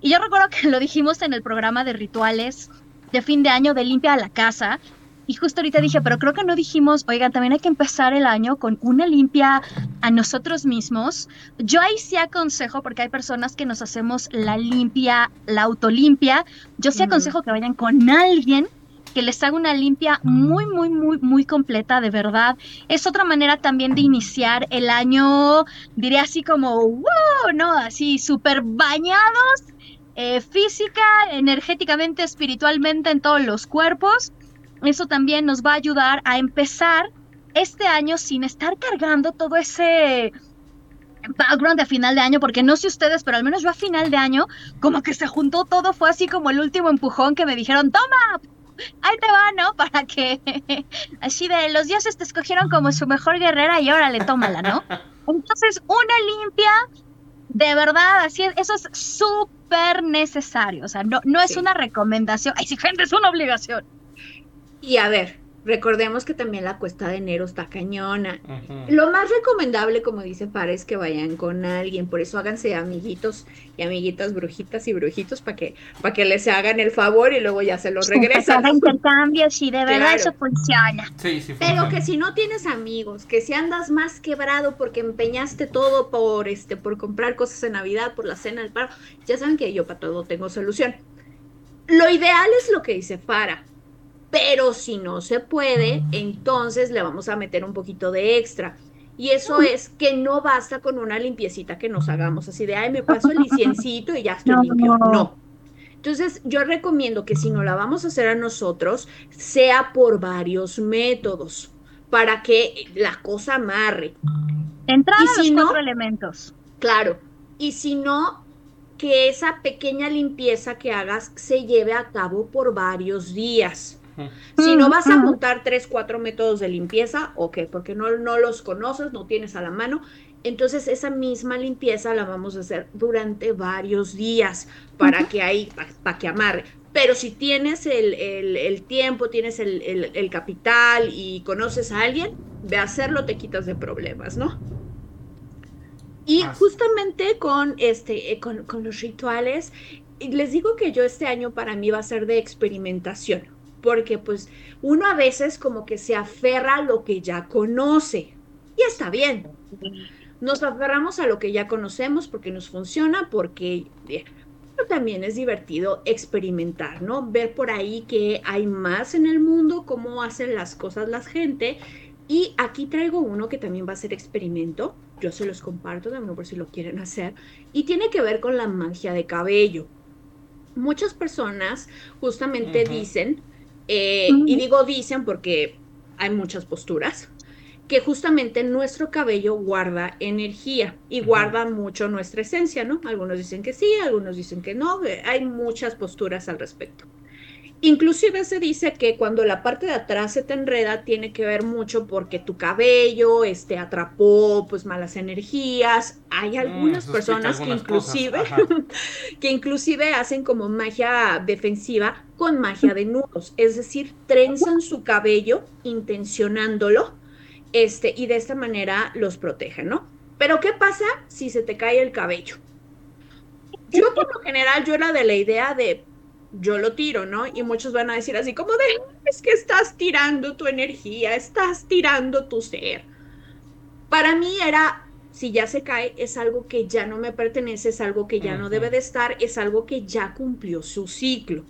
y yo recuerdo que lo dijimos en el programa de rituales de fin de año de limpia la casa, y justo ahorita dije, pero creo que no dijimos, oigan, también hay que empezar el año con una limpia a nosotros mismos. Yo ahí sí aconsejo, porque hay personas que nos hacemos la limpia, la autolimpia. Yo sí aconsejo que vayan con alguien que les haga una limpia muy, muy, muy, muy completa, de verdad. Es otra manera también de iniciar el año, diría así como, wow, ¿no? Así súper bañados, eh, física, energéticamente, espiritualmente en todos los cuerpos. Eso también nos va a ayudar a empezar este año sin estar cargando todo ese background de final de año, porque no sé ustedes, pero al menos yo a final de año, como que se juntó todo, fue así como el último empujón que me dijeron, toma, ahí te va, ¿no? Para que, así de, los dioses te escogieron como su mejor guerrera y órale, tómala, ¿no? Entonces, una limpia, de verdad, así es, eso es súper necesario, o sea, no, no es Sí. una recomendación, ay, sí, gente, es una obligación. Y a ver, recordemos que también la cuesta de enero está cañona. Lo más recomendable, como dice Farah, es que vayan con alguien. Por eso háganse amiguitos y amiguitas, brujitas y brujitos para que, para que les hagan el favor y luego ya se los regresan. Intercambios y de verdad Claro. eso funciona. Sí, sí, Pero que si no tienes amigos, que si andas más quebrado porque empeñaste todo por este, por comprar cosas en Navidad, por la cena del paro, ya saben que yo para todo tengo solución. Lo ideal es lo que dice Fara. Pero si no se puede, entonces le vamos a meter un poquito de extra. Y eso es que no basta con una limpiecita que nos hagamos así de, ay, me paso el liciencito y ya estoy No. limpio. No. Entonces, yo recomiendo que si no la vamos a hacer a nosotros, sea por varios métodos, para que la cosa amarre. Entrada ¿Y a si los no? cuatro elementos. Claro. Y si no, que esa pequeña limpieza que hagas se lleve a cabo por varios días. Si no vas a juntar tres, cuatro métodos de limpieza, ok, porque no, no los conoces, no tienes a la mano, entonces esa misma limpieza la vamos a hacer durante varios días para que ahí, para que amarre. Pero si tienes el, el- el tiempo, tienes el, el- el capital y conoces a alguien, de hacerlo te quitas de problemas, ¿no? Y justamente con, este, eh, con, con los rituales, les digo que yo este año para mí va a ser de experimentación, porque pues uno a veces como que se aferra a lo que ya conoce y está bien. Nos aferramos a lo que ya conocemos porque nos funciona, porque pero también es divertido experimentar, ¿no? Ver por ahí que hay más en el mundo, cómo hacen las cosas la gente. Y aquí traigo uno que también va a ser experimento. Yo se los comparto también por si lo quieren hacer. Y tiene que ver con la magia de cabello. Muchas personas justamente dicen, eh, y digo dicen porque hay muchas posturas, que justamente nuestro cabello guarda energía y guarda mucho nuestra esencia, ¿no? Algunos dicen que sí, algunos dicen que no, eh, hay muchas posturas al respecto. Inclusive se dice que cuando la parte de atrás se te enreda tiene que ver mucho porque tu cabello este, atrapó pues malas energías. Hay mm, algunas personas que inclusive que inclusive hacen como magia defensiva con magia de nudos, es decir, trenzan su cabello intencionándolo este, y de esta manera los protegen, ¿no? Pero ¿qué pasa si se te cae el cabello? Yo por lo general, yo era de la idea de, yo lo tiro, ¿no? Y muchos van a decir así como de, es que estás tirando tu energía, estás tirando tu ser. Para mí era, si ya se cae, es algo que ya no me pertenece, es algo que ya no debe de estar, es algo que ya cumplió su ciclo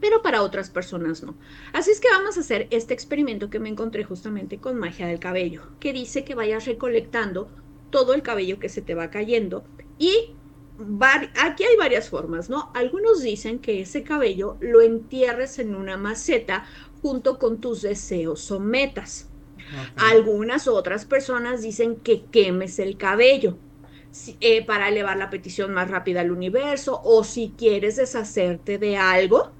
pero para otras personas no. Así es que vamos a hacer este experimento que me encontré justamente con magia del cabello, que dice que vayas recolectando todo el cabello que se te va cayendo y aquí hay varias formas, ¿no? Algunos dicen que ese cabello lo entierres en una maceta junto con tus deseos o metas. Algunas otras personas dicen que quemes el cabello. Eh, para elevar la petición más rápida al universo o si quieres deshacerte de algo,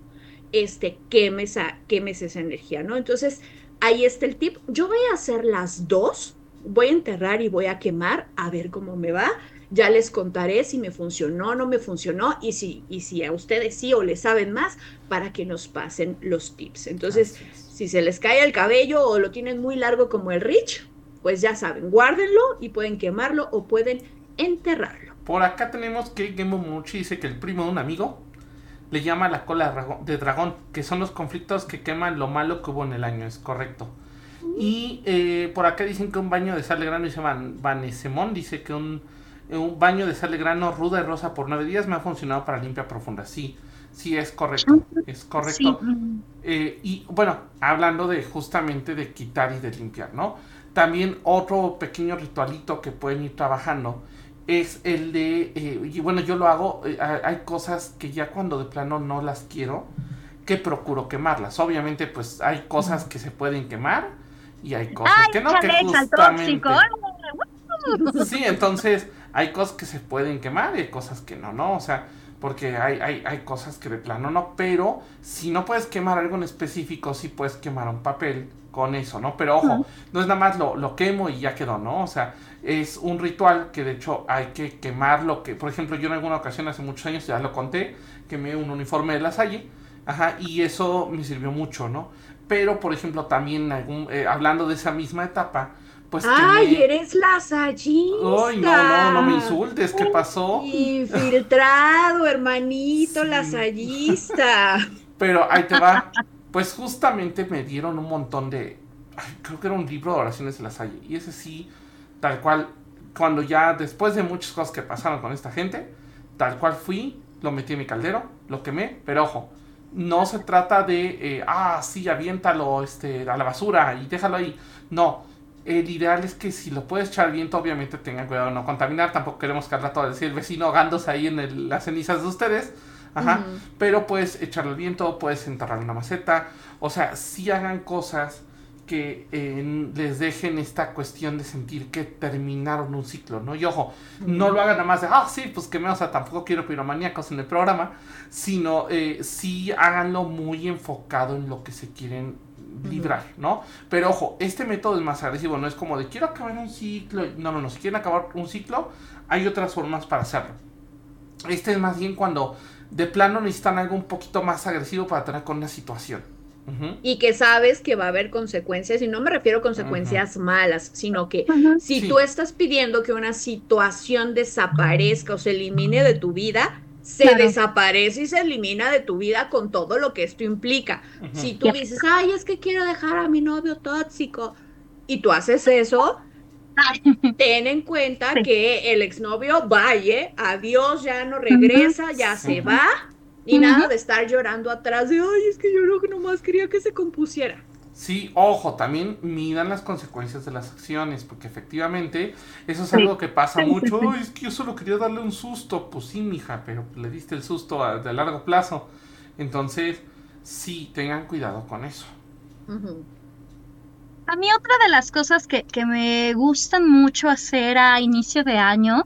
este, quemes, a, quemes esa energía, ¿no? Entonces, ahí está el tip. Yo voy a hacer las dos, voy a enterrar y voy a quemar, a ver cómo me va. Ya les contaré si me funcionó o no me funcionó y si, y si a ustedes sí o les saben más para que nos pasen los tips. Entonces, si se les cae el cabello o lo tienen muy largo como el Rich, pues ya saben, guárdenlo y pueden quemarlo o pueden enterrarlo. Por acá tenemos que Game Muchi dice que el primo de un amigo le llama la cola de dragón, que son los conflictos que queman lo malo que hubo en el año, es correcto. Y eh, por acá dicen que un baño de sal de grano, dice Van, Vanesemón, dice que un, un, baño de sal de grano ruda y rosa por nueve días me ha funcionado para limpia profunda. Sí, sí, es correcto, es correcto. Eh, y bueno, hablando de justamente de quitar y de limpiar, ¿no? También otro pequeño ritualito que pueden ir trabajando es el de, eh, y bueno, yo lo hago, eh, hay cosas que ya cuando de plano no las quiero, que procuro quemarlas. Obviamente, pues hay cosas que se pueden quemar y hay cosas que no, que justamente... Sí, entonces hay cosas que se pueden quemar y hay cosas que no, ¿no? O sea, porque hay, hay, hay cosas que de plano no, pero si no puedes quemar algo en específico, sí puedes quemar un papel con eso, ¿no? Pero ojo, no es nada más lo, lo quemo y ya quedó, ¿no? O sea, es un ritual que de hecho hay que quemarlo, que por ejemplo yo en alguna ocasión hace muchos años, ya lo conté, quemé un uniforme de la Salle, ajá, y eso me sirvió mucho, ¿no? Pero por ejemplo también algún, eh, hablando de esa misma etapa, pues ¡Ay, eres lasallista! ¡Ay, no, no, no me insultes! ¿Qué pasó? Infiltrado, hermanito lasallista. Pero ahí te va. Pues justamente me dieron un montón de... creo que era un libro de oraciones de la Salle. Y ese sí Tal cual, cuando ya después de muchas cosas que pasaron con esta gente, tal cual fui, lo metí en mi caldero, lo quemé, pero ojo, no se trata de, eh, ah, sí, aviéntalo este, a la basura y déjalo ahí. No, el ideal es que si lo puedes echar al viento, obviamente tengan cuidado de no contaminar. Tampoco queremos que al rato decir el vecino ahogándose ahí en las cenizas de ustedes. Ajá. Pero puedes echarlo al viento, puedes enterrar una maceta. O sea, si hagan cosas que eh, les dejen esta cuestión de sentir que terminaron un ciclo, ¿no? Y ojo, no lo hagan nada más de, ah, sí, pues que me, o sea, tampoco quiero piromaníacos en el programa, sino eh, sí háganlo muy enfocado en lo que se quieren librar, ¿no? Pero ojo, este método es más agresivo, no es como de quiero acabar un ciclo, no, no, no, si quieren acabar un ciclo, hay otras formas para hacerlo. Este es más bien cuando de plano necesitan algo un poquito más agresivo para tener con una situación. y que sabes que va a haber consecuencias, y no me refiero a consecuencias malas, sino que si tú estás pidiendo que una situación desaparezca o se elimine de tu vida, se desaparece y se elimina de tu vida con todo lo que esto implica. Si tú dices, ay, es que quiero dejar a mi novio tóxico, y tú haces eso, ten en cuenta que el exnovio vaya, adiós, ya no regresa, ya se va, y nada de estar llorando atrás de, ay, es que yo no, nomás quería que se compusiera. Sí, ojo, también midan las consecuencias de las acciones, porque efectivamente eso es algo que pasa mucho. es que yo solo quería darle un susto. Pues sí, mija, pero le diste el susto a, de largo plazo. Entonces, sí, tengan cuidado con eso. A mí otra de las cosas que, me gustan mucho hacer a inicio de año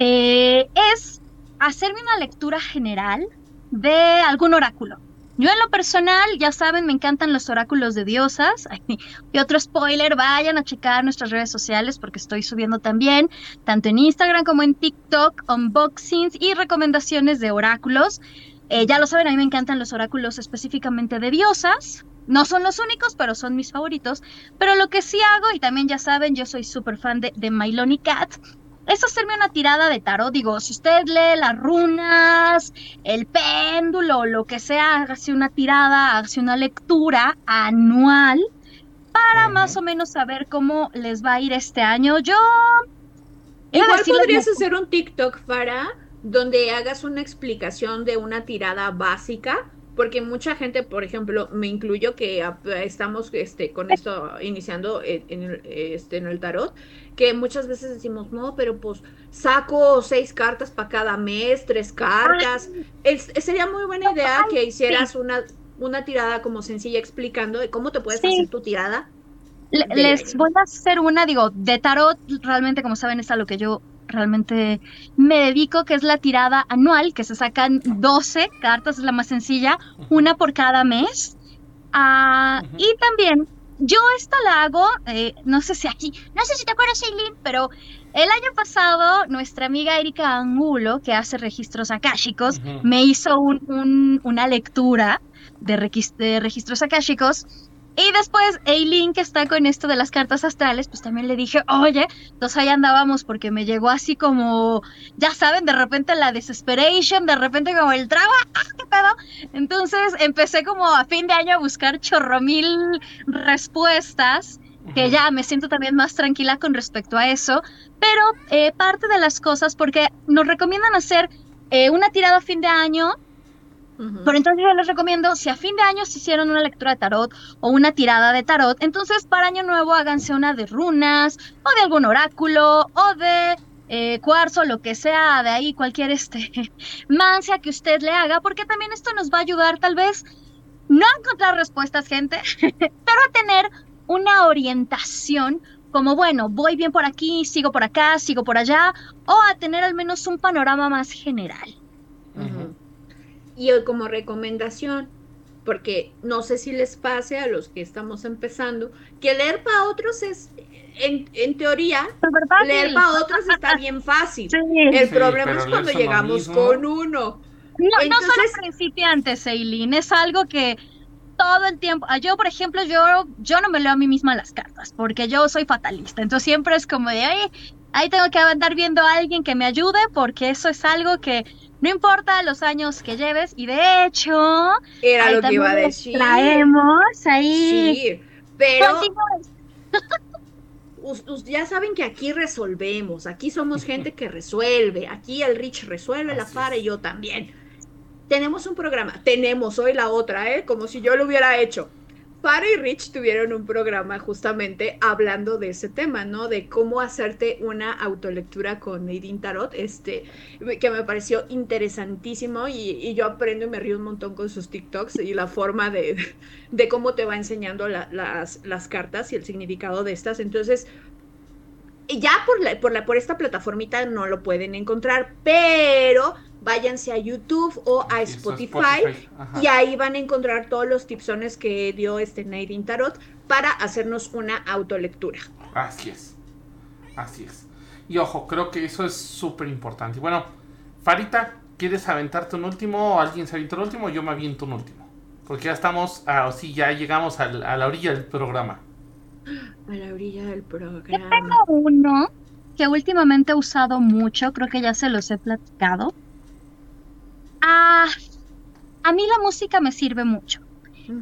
eh, es hacerme una lectura general de algún oráculo. Yo en lo personal, ya saben, me encantan los oráculos de diosas. Y otro spoiler, vayan a checar nuestras redes sociales porque estoy subiendo también, tanto en Instagram como en TikTok, unboxings y recomendaciones de oráculos. Eh, ya lo saben, a mí me encantan los oráculos específicamente de diosas. No son los únicos, pero son mis favoritos. Pero lo que sí hago, y también ya saben, yo soy súper fan de, de My Cat, es hacerme una tirada de tarot. Digo, si usted lee las runas, el péndulo, lo que sea, hágase una tirada, hágase una lectura anual para más o menos saber cómo les va a ir este año. Yo. Igual podrías hacer un TikTok para donde hagas una explicación de una tirada básica porque mucha gente, por ejemplo, me incluyo que estamos este, con esto iniciando en, este, en el tarot, que muchas veces decimos, no, pero pues saco seis cartas para cada mes, tres cartas. sería muy buena idea que hicieras una, una tirada como sencilla explicando de cómo te puedes hacer tu tirada. Les voy a hacer una, digo, de tarot, realmente como saben es a lo que yo realmente me dedico, que es la tirada anual, que se sacan 12 cartas, es la más sencilla, una por cada mes. Ah, y también yo esta la hago, eh, no sé si aquí, no sé si te acuerdas, Shailene, pero el año pasado nuestra amiga Erika Angulo, que hace registros akáshicos, me hizo una lectura de, de registros akáshicos y después, Eileen, que está con esto de las cartas astrales, pues también le dije, oye, entonces ahí andábamos porque me llegó así como, ya saben, de repente la desesperation, de repente como el trago, ¡ah, qué pedo! Entonces empecé como a fin de año a buscar chorro mil respuestas, que ya me siento también más tranquila con respecto a eso, pero eh, parte de las cosas, porque nos recomiendan hacer eh, una tirada a fin de año pero entonces yo les recomiendo, si a fin de año se hicieron una lectura de tarot o una tirada de tarot, entonces para año nuevo háganse una de runas o de algún oráculo o de eh, cuarzo, lo que sea, de ahí cualquier este mancia que usted le haga, porque también esto nos va a ayudar tal vez no a encontrar respuestas, gente, pero a tener una orientación como, bueno, voy bien por aquí, sigo por acá, sigo por allá, o a tener al menos un panorama más general. Y como recomendación, porque no sé si les pase a los que estamos empezando, que leer para otros es, en, en teoría, leer para otros está bien fácil. El problema es cuando llegamos con uno. No, no solo principiantes, Eileen, es algo que todo el tiempo, ah, yo por ejemplo, yo, yo no me leo a mí misma las cartas, porque yo soy fatalista, entonces siempre es como de, ahí, ahí tengo que andar viendo a alguien que me ayude, porque eso es algo que no importa los años que lleves, y de hecho, era lo que iba a decir. Traemos ahí. Sí, pero. ya saben que aquí resolvemos, aquí somos gente que resuelve, aquí el Rich resuelve, la Fara y yo también. Tenemos un programa, tenemos hoy la otra, ¿eh? Como si yo lo hubiera hecho. Para y Rich tuvieron un programa justamente hablando de ese tema, ¿no? De cómo hacerte una autolectura con Nadine Tarot, este, que me pareció interesantísimo y, yo aprendo y me río un montón con sus TikToks y la forma de, cómo te va enseñando las, las cartas y el significado de estas. Entonces, ya por, la, por, la, por esta plataformita no lo pueden encontrar, pero váyanse a YouTube o a Spotify, y ahí van a encontrar todos los tipsones que dio este Nadine Tarot para hacernos una autolectura. Así es, así es. Y ojo, creo que eso es súper importante. Bueno, Farita, ¿quieres aventarte un último o alguien se avienta un último o yo me aviento un último? Porque ya estamos, ah, sí, ya llegamos a la orilla del programa. A la orilla del programa. Yo tengo uno que últimamente he usado mucho, creo que ya se los he platicado. Ah, a mí la música me sirve mucho.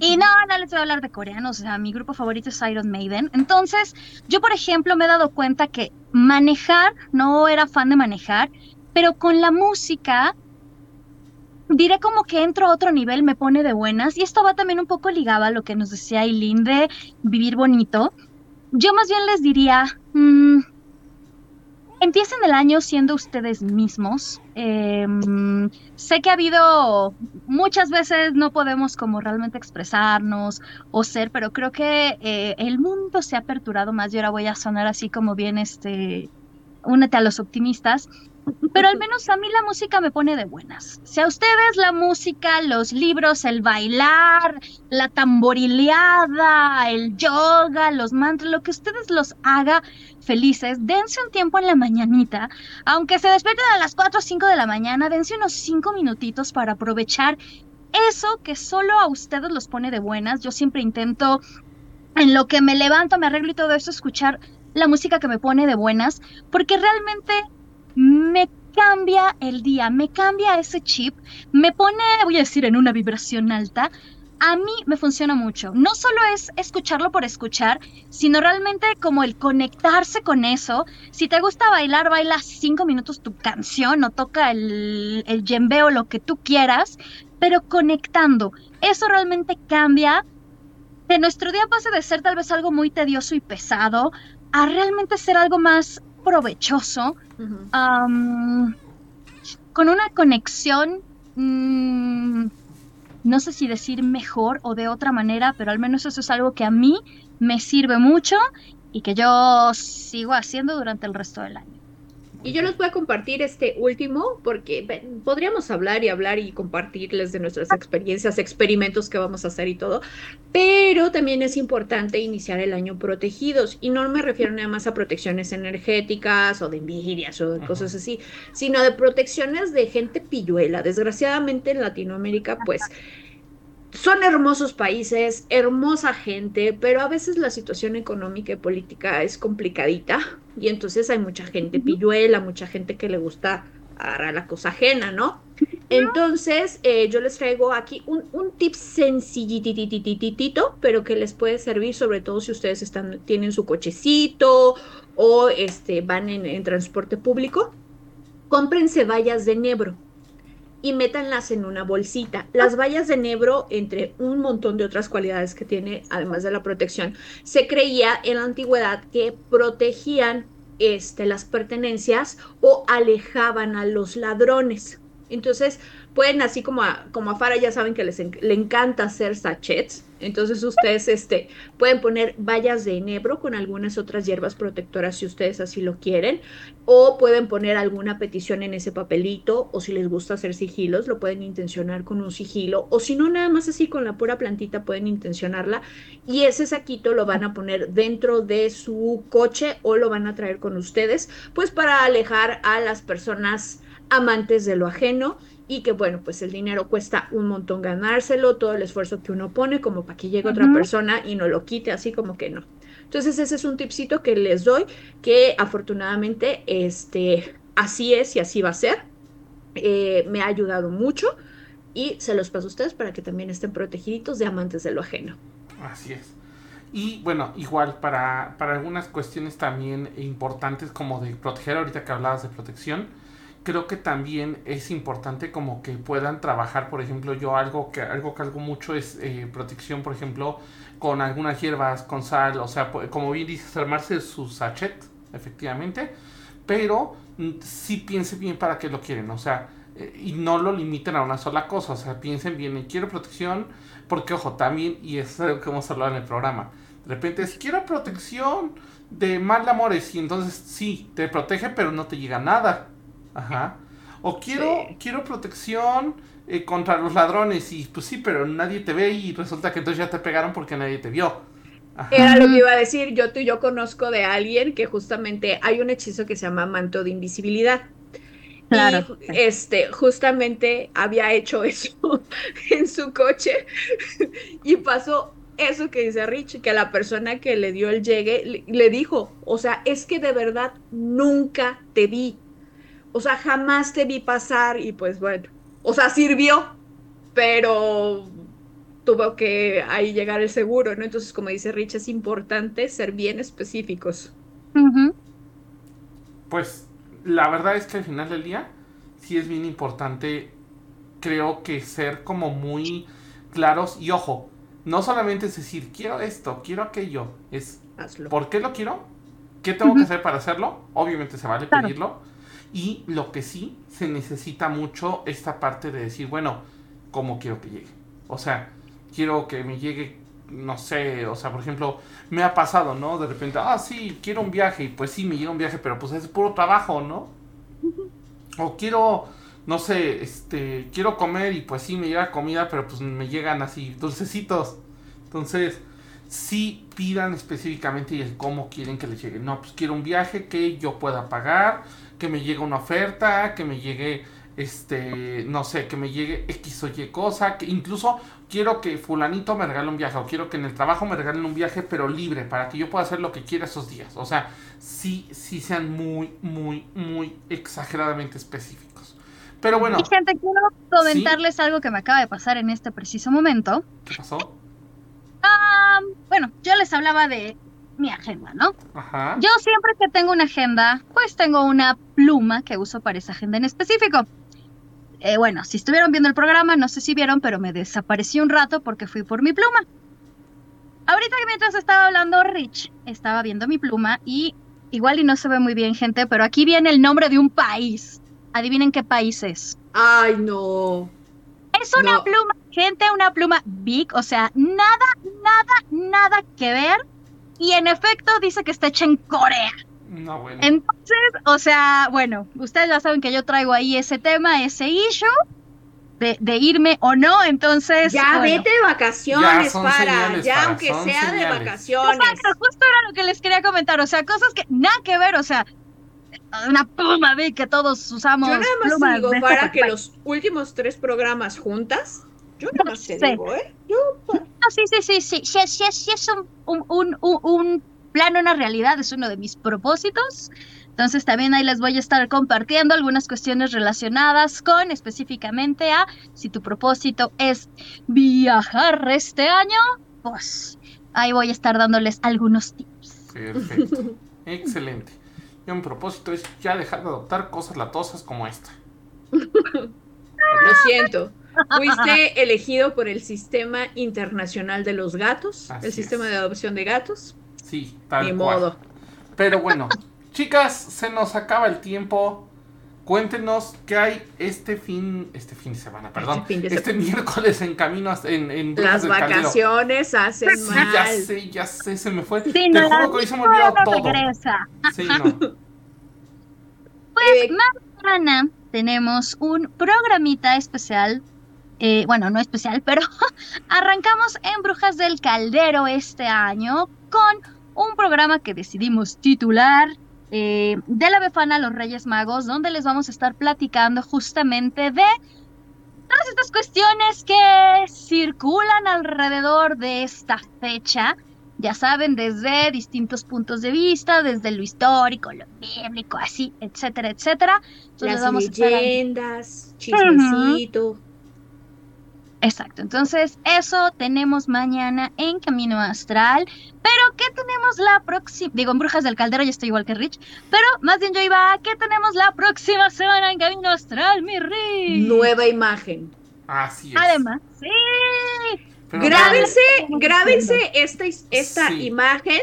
Y no, no les voy a hablar de coreanos, o sea, mi grupo favorito es Iron Maiden. Entonces, yo, por ejemplo, me he dado cuenta que manejar, no era fan de manejar, pero con la música, diré como que entro a otro nivel, me pone de buenas. Y esto va también un poco ligado a lo que nos decía Aileen de vivir bonito. Yo más bien les diría, mm, empiecen el año siendo ustedes mismos. Em, sé que ha habido muchas veces no podemos como realmente expresarnos o ser, pero creo que eh, el mundo se ha aperturado más y ahora voy a sonar así como bien este, únete a los optimistas. Pero al menos a mí la música me pone de buenas. Si a ustedes la música, los libros, el bailar, la tamborileada, el yoga, los mantras, lo que ustedes los haga felices, dense un tiempo en la mañanita, aunque se despierten a las 4 o 5 de la mañana, dense unos 5 minutitos para aprovechar eso que solo a ustedes los pone de buenas. Yo siempre intento, en lo que me levanto, me arreglo y todo eso, escuchar la música que me pone de buenas, porque realmente me cambia el día, me cambia ese chip, me pone, voy a decir, en una vibración alta. A mí me funciona mucho. No solo es escucharlo por escuchar, sino realmente como el conectarse con eso. Si te gusta bailar, baila cinco minutos tu canción o toca el, el o lo que tú quieras, pero conectando. Eso realmente cambia que nuestro día pase de ser tal vez algo muy tedioso y pesado a realmente ser algo más provechoso, con una conexión, mm, no sé si decir mejor o de otra manera, pero al menos eso es algo que a mí me sirve mucho y que yo sigo haciendo durante el resto del año. Y yo les voy a compartir este último porque podríamos hablar y hablar y compartirles de nuestras experiencias, experimentos que vamos a hacer y todo, pero también es importante iniciar el año protegidos. Y no me refiero nada más a protecciones energéticas o de envidias o de cosas así, sino de protecciones de gente pilluela. Desgraciadamente en Latinoamérica pues son hermosos países, hermosa gente, pero a veces la situación económica y política es complicadita y entonces hay mucha gente pilluela, mucha gente que le gusta agarrar la cosa ajena, ¿no? Entonces, eh, yo les traigo aquí un, un tip sencillititititito, pero que les puede servir sobre todo si ustedes están, tienen su cochecito o este, van en, en transporte público. Cómprense vallas de nebro y métanlas en una bolsita. Las vallas de nebro, entre un montón de otras cualidades que tiene, además de la protección, se creía en la antigüedad que protegían este, las pertenencias o alejaban a los ladrones. Entonces, pueden así como a, como a ya saben que les le encanta hacer sachets, entonces ustedes este, pueden poner vallas de enebro con algunas otras hierbas protectoras si ustedes así lo quieren, o pueden poner alguna petición en ese papelito, o si les gusta hacer sigilos, lo pueden intencionar con un sigilo, o si no, nada más así con la pura plantita pueden intencionarla, y ese saquito lo van a poner dentro de su coche o lo van a traer con ustedes, pues para alejar a las personas amantes de lo ajeno y que bueno, pues el dinero cuesta un montón ganárselo, todo el esfuerzo que uno pone como para que llegue otra persona y no lo quite, así como que no. Entonces ese es un tipcito que les doy que afortunadamente este, así es y así va a ser. Eh, me ha ayudado mucho y se los paso a ustedes para que también estén protegidos de amantes de lo ajeno. Así es. Y bueno, igual para, para algunas cuestiones también importantes como de proteger, ahorita que hablabas de protección, creo que también es importante como que puedan trabajar, por ejemplo, yo algo que algo que algo mucho es eh, protección, por ejemplo, con algunas hierbas, con sal, o sea, como bien dices, armarse su sachet, efectivamente, pero sí piensen bien para qué lo quieren, o sea, eh, y no lo limiten a una sola cosa, o sea, piensen bien en quiero protección, porque ojo, también, y es algo que hemos hablado en el programa, de repente es quiero protección de mal amores, y entonces sí, te protege, pero no te llega nada. Ajá. O quiero, quiero protección eh, contra los ladrones y pues sí, pero nadie te ve y resulta que entonces ya te pegaron porque nadie te vio. Era lo que iba a decir, yo tú y yo conozco de alguien que justamente hay un hechizo que se llama manto de invisibilidad. Claro. Y este, justamente había hecho eso en su coche y pasó eso que dice Rich, que la persona que le dio el llegue le, le dijo, o sea, es que de verdad nunca te vi. O sea, jamás te vi pasar y pues bueno, o sea, sirvió, pero tuvo que ahí llegar el seguro, ¿no? Entonces, como dice Rich, es importante ser bien específicos. Pues la verdad es que al final del día sí es bien importante, creo que ser como muy claros y ojo, no solamente es decir, quiero esto, quiero aquello, es Hazlo. ¿por qué lo quiero? ¿Qué tengo que hacer para hacerlo? Obviamente se vale Claro. pedirlo. Y lo que sí se necesita mucho esta parte de decir, bueno, ¿cómo quiero que llegue? O sea, quiero que me llegue, no sé, o sea, por ejemplo, me ha pasado, ¿no? De repente, ah, sí, quiero un viaje, y pues sí, me llega un viaje, pero pues es puro trabajo, ¿no? O quiero, no sé, este, quiero comer y pues sí, me llega comida, pero pues me llegan así, dulcecitos. Entonces, sí pidan específicamente el cómo quieren que les llegue. No, pues quiero un viaje que yo pueda pagar, que me llegue una oferta, que me llegue, este, no sé, que me llegue X o Y cosa, que incluso quiero que fulanito me regale un viaje, o quiero que en el trabajo me regalen un viaje, pero libre, para que yo pueda hacer lo que quiera esos días. O sea, sí, sí sean muy, muy, muy exageradamente específicos. Pero bueno, Y gente, quiero comentarles algo que me acaba de pasar en este preciso momento. ¿qué pasó? Ah, bueno, yo les hablaba de mi agenda, ¿no? Ajá. Yo siempre que tengo una agenda, pues tengo una pluma que uso para esa agenda en específico. Eh, bueno, si estuvieron viendo el programa, no sé si vieron, pero me desaparecí un rato porque fui por mi pluma. Ahorita que mientras estaba hablando Rich, estaba viendo mi pluma y igual y no se ve muy bien, gente, pero aquí viene el nombre de un país. Adivinen qué país es. Ay, no. Es una No. pluma, gente, una pluma big, o sea, nada, nada, nada que ver. Y en efecto dice que está hecha en Corea. No, bueno. Entonces, o sea, bueno, ustedes ya saben que yo traigo ahí ese tema, ese issue de, de irme o no, entonces... Ya bueno. vete de vacaciones, Ya para. Ya aunque sea de vacaciones. Exacto, justo era lo que les quería comentar, o sea, cosas que nada que ver, o sea, una pluma big que todos usamos. Yo nada más digo, de este para que los últimos tres programas juntas, yo te sé. digo, ¿eh? Yo, No, sí, sí, sí, sí, sí, sí, sí es un, un, un, un, un plano, una realidad, es uno de mis propósitos. Entonces también ahí les voy a estar compartiendo algunas cuestiones relacionadas con específicamente a si tu propósito es viajar este año, pues ahí voy a estar dándoles algunos tips. Perfecto. Excelente. Yo mi propósito es ya dejar de adoptar cosas latosas como esta. lo siento. Fuiste elegido por el Sistema Internacional de los Gatos, Así el sistema es. de adopción de gatos. Sí, tal Ni cual. modo. Pero bueno, chicas, se nos acaba el tiempo. Cuéntenos qué hay este fin, este fin de semana, perdón, fin de este miércoles en camino hasta- en, en Las vacaciones hacen Sí, mal. ya sé, ya sé, se me fue. Sí, Te no, juro que hoy se me olvidó no todo. regresa. Sí, no. Pues Eh, mañana tenemos un programita especial. Eh, bueno, no especial, pero arrancamos en Brujas del Caldero este año con un programa que decidimos titular eh, De la Befana a los Reyes Magos, donde les vamos a estar platicando justamente de todas estas cuestiones que circulan alrededor de esta fecha. Ya saben, desde distintos puntos de vista, desde lo histórico, lo bíblico, así, etcétera, etcétera. Entonces las vamos a estar leyendas, chismecito. Exacto, entonces eso tenemos mañana en Camino Astral. Pero, ¿qué tenemos la próxima? Digo, en Brujas del Caldero ya estoy igual que Rich. Pero más bien yo iba a ¿qué tenemos la próxima semana en Camino Astral, mi Rich? Nueva imagen. Así es. Además, sí. Pero Grábense, grábense esta, esta Sí. imagen,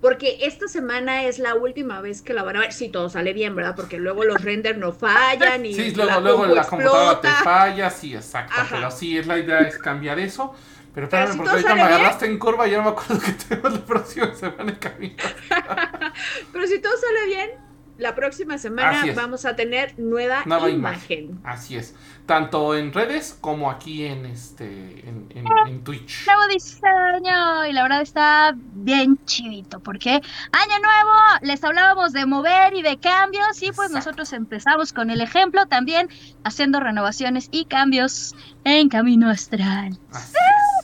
porque esta semana es la última vez que la van a ver. Si todo sale bien, ¿verdad? Porque luego los renders no fallan y Sí, la luego, luego compu la computadora te falla, sí, exacto. Ajá. Pero sí, es la idea es cambiar eso. Pero espérame, si porque ahorita me bien- agarraste en curva y ya no me acuerdo que tenemos la próxima semana en camino. Pero si todo sale bien, la próxima semana vamos a tener nueva, Nueva imagen. Así es. Tanto en redes como aquí en este en, en- en Twitch. Nuevo diseño y la verdad está bien chidito porque año nuevo les hablábamos de mover y de cambios y pues Exacto. nosotros empezamos con el ejemplo también haciendo renovaciones y cambios en Camino Astral. Así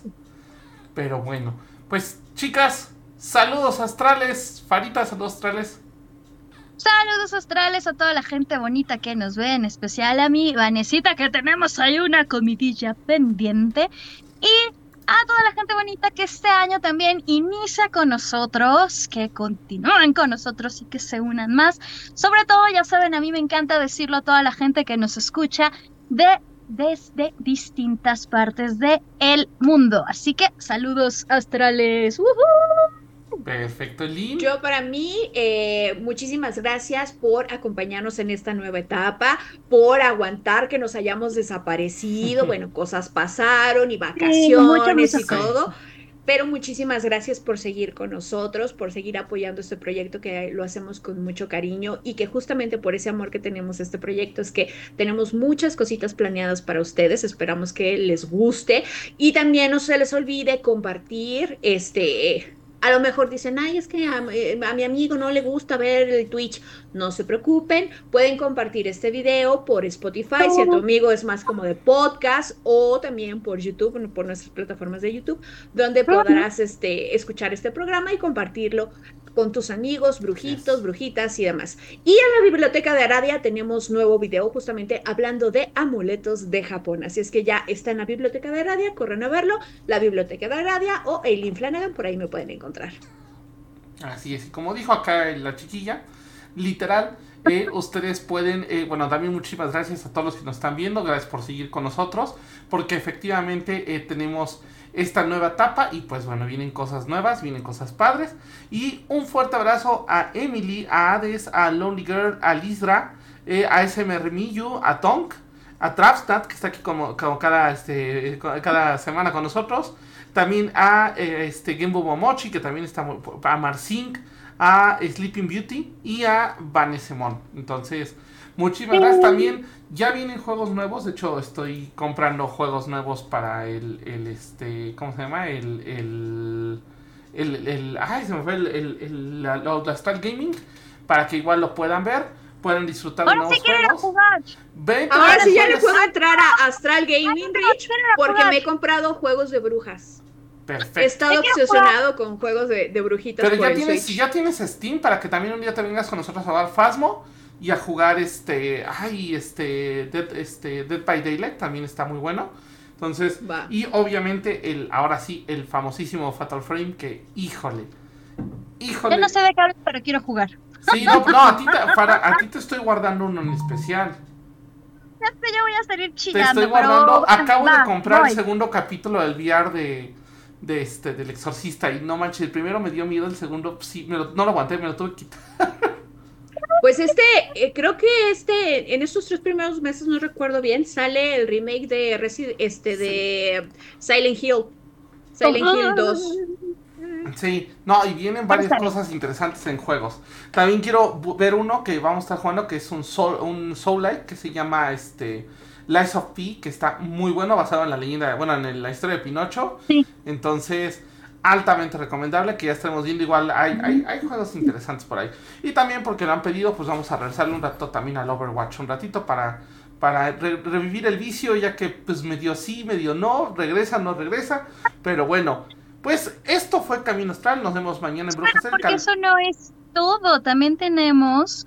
es. Pero bueno, pues chicas, saludos astrales, faritas saludos astrales. Saludos astrales a toda la gente bonita que nos ve, en especial a mi Vanesita, que tenemos ahí una comidilla pendiente. Y a toda la gente bonita que este año también inicia con nosotros, que continúen con nosotros y que se unan más. Sobre todo, ya saben, a mí me encanta decirlo a toda la gente que nos escucha de desde distintas partes del el mundo. Así que saludos astrales. ¡Woohoo! Perfecto, Lynn. Yo para mí, eh, muchísimas gracias por acompañarnos en esta nueva etapa, por aguantar que nos hayamos desaparecido. Bueno, cosas pasaron y vacaciones y todo. Pero muchísimas gracias por seguir con nosotros, por seguir apoyando este proyecto que lo hacemos con mucho cariño y que justamente por ese amor que tenemos a este proyecto es que tenemos muchas cositas planeadas para ustedes. Esperamos que les guste y también no se les olvide compartir este a lo mejor dicen, ay, es que a, eh, a mi amigo no le gusta ver el Twitch. No se preocupen, pueden compartir este video por Spotify, si a tu amigo es más como de podcast, o también por YouTube, por nuestras plataformas de YouTube, donde podrás este, escuchar este programa y compartirlo con tus amigos, brujitos, Yes. brujitas y demás. Y en la biblioteca de Aradia tenemos nuevo video justamente hablando de amuletos de Japón. Así es que ya está en la biblioteca de Aradia, corren a verlo. La biblioteca de Aradia o Eileen Flanagan, por ahí me pueden encontrar. Así es, y como dijo acá la chiquilla, literal, eh, ustedes pueden, eh, bueno, también muchísimas gracias a todos los que nos están viendo, gracias por seguir con nosotros, porque efectivamente eh, tenemos esta nueva etapa y pues bueno, vienen cosas nuevas, vienen cosas padres. Y un fuerte abrazo a Emily, a Hades, a Lonely Girl, a Lisra, eh, a SMR Miyu, a Tonk, a Trapstat, que está aquí como, cada, este, cada semana con nosotros. También a eh, este Genbo Momochi, que también está a Marsink, a Sleeping Beauty y a Vanesemon. Entonces, muchísimas gracias. También ya vienen juegos nuevos. De hecho, estoy comprando juegos nuevos para el, el este, ¿cómo se llama? El, el, el, el- ay, se me fue el, el, el- la, la- la Astral Gaming, para que igual lo puedan ver, puedan disfrutar de Ahora nuevos sí quiero ir a jugar. Ven, Ahora sí ya le puedo entrar a Astral Gaming Rich porque me he comprado juegos de brujas. He Perfecto. estado quiero obsesionado con juegos de, de brujitas Pero por ya el tienes, Switch. ya tienes Steam para que también un día te vengas con nosotros a jugar Fasmo y a jugar este, ay, este, Dead, este, Dead by Daylight también está muy bueno. Entonces, Va. y obviamente el, ahora sí, el famosísimo Fatal Frame que, híjole, híjole. Yo no sé de qué hablas, pero quiero jugar. Sí, no, no, a ti, te, para- a ti te estoy guardando uno en especial. Ya sé, yo voy a salir Te chillando, estoy guardando, pero... acabo va, de comprar voy. el segundo capítulo del VR de, de este, del exorcista y no manches, el primero me dio miedo, el segundo sí, me lo- no lo aguanté, me lo tuve que quitar. Pues este, eh, creo que este, en estos tres primeros meses, no recuerdo bien, sale el remake de Resi- este de Silent Hill. Silent Hill 2. Sí, no, y vienen varias cosas interesantes en juegos. También quiero ver uno que vamos a estar jugando, que es un soul, un Soul-like, que se llama este Lies of P, que está muy bueno, basado en la leyenda, bueno, en el- la historia de Pinocho. Sí. Entonces, altamente recomendable, que ya estemos viendo. Igual hay, hay, hay juegos interesantes por ahí. Y también porque lo han pedido, pues vamos a regresarle un rato también al Overwatch, un ratito para, para re- revivir el vicio, ya que pues medio sí, medio no, regresa, no regresa. Pero bueno, pues esto fue Camino Astral, nos vemos mañana en Brujas Porque eso no es todo. También tenemos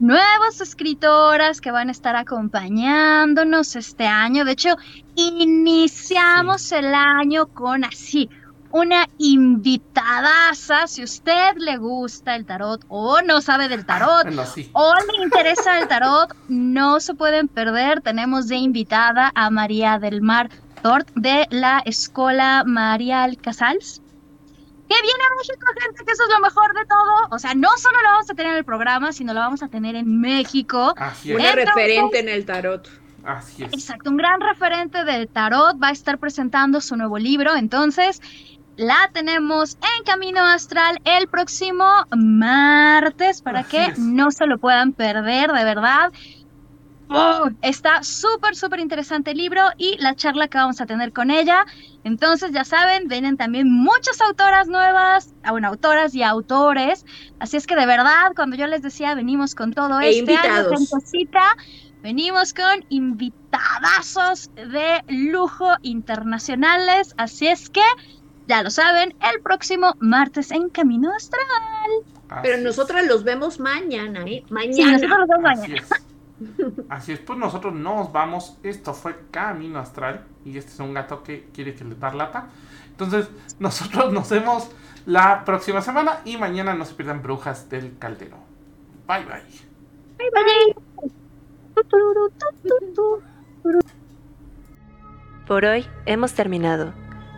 nuevas escritoras que van a estar acompañándonos este año. De hecho, iniciamos el año con así. Una invitadaza, si usted le gusta el tarot o no sabe del tarot sí. o le interesa el tarot, no se pueden perder. Tenemos de invitada a María del Mar Tort de la Escuela Marial Casals. Que viene a México, gente, que eso es lo mejor de todo. O sea, no solo lo vamos a tener en el programa, sino lo vamos a tener en México. Así es. Una Entonces- referente en el tarot. Así es. Exacto, un gran referente del tarot va a estar presentando su nuevo libro. Entonces, la tenemos en Camino Astral el próximo martes para Así que es. no se lo puedan perder, de verdad. Oh, está súper, súper interesante el libro y la charla que vamos a tener con ella. Entonces, ya saben, vienen también muchas autoras nuevas, ah, bueno, autoras y autores. Así es que de verdad, cuando yo les decía, venimos con todo E este año, invitados. gentecita, venimos con invitadazos de lujo internacionales. Así es que, ya lo saben, el próximo martes en Camino Astral. Pero Así nosotras los vemos mañana, ¿eh? Sí, Mañana. nosotros nos vemos Así mañana. es. Así es, pues nosotros nos vamos. Esto fue Camino Astral. Y este es un gato que quiere que le dar lata. Entonces, nosotros nos vemos la próxima semana. Y mañana no se pierdan Brujas del Caldero. Bye bye. Bye, bye. Por hoy hemos terminado,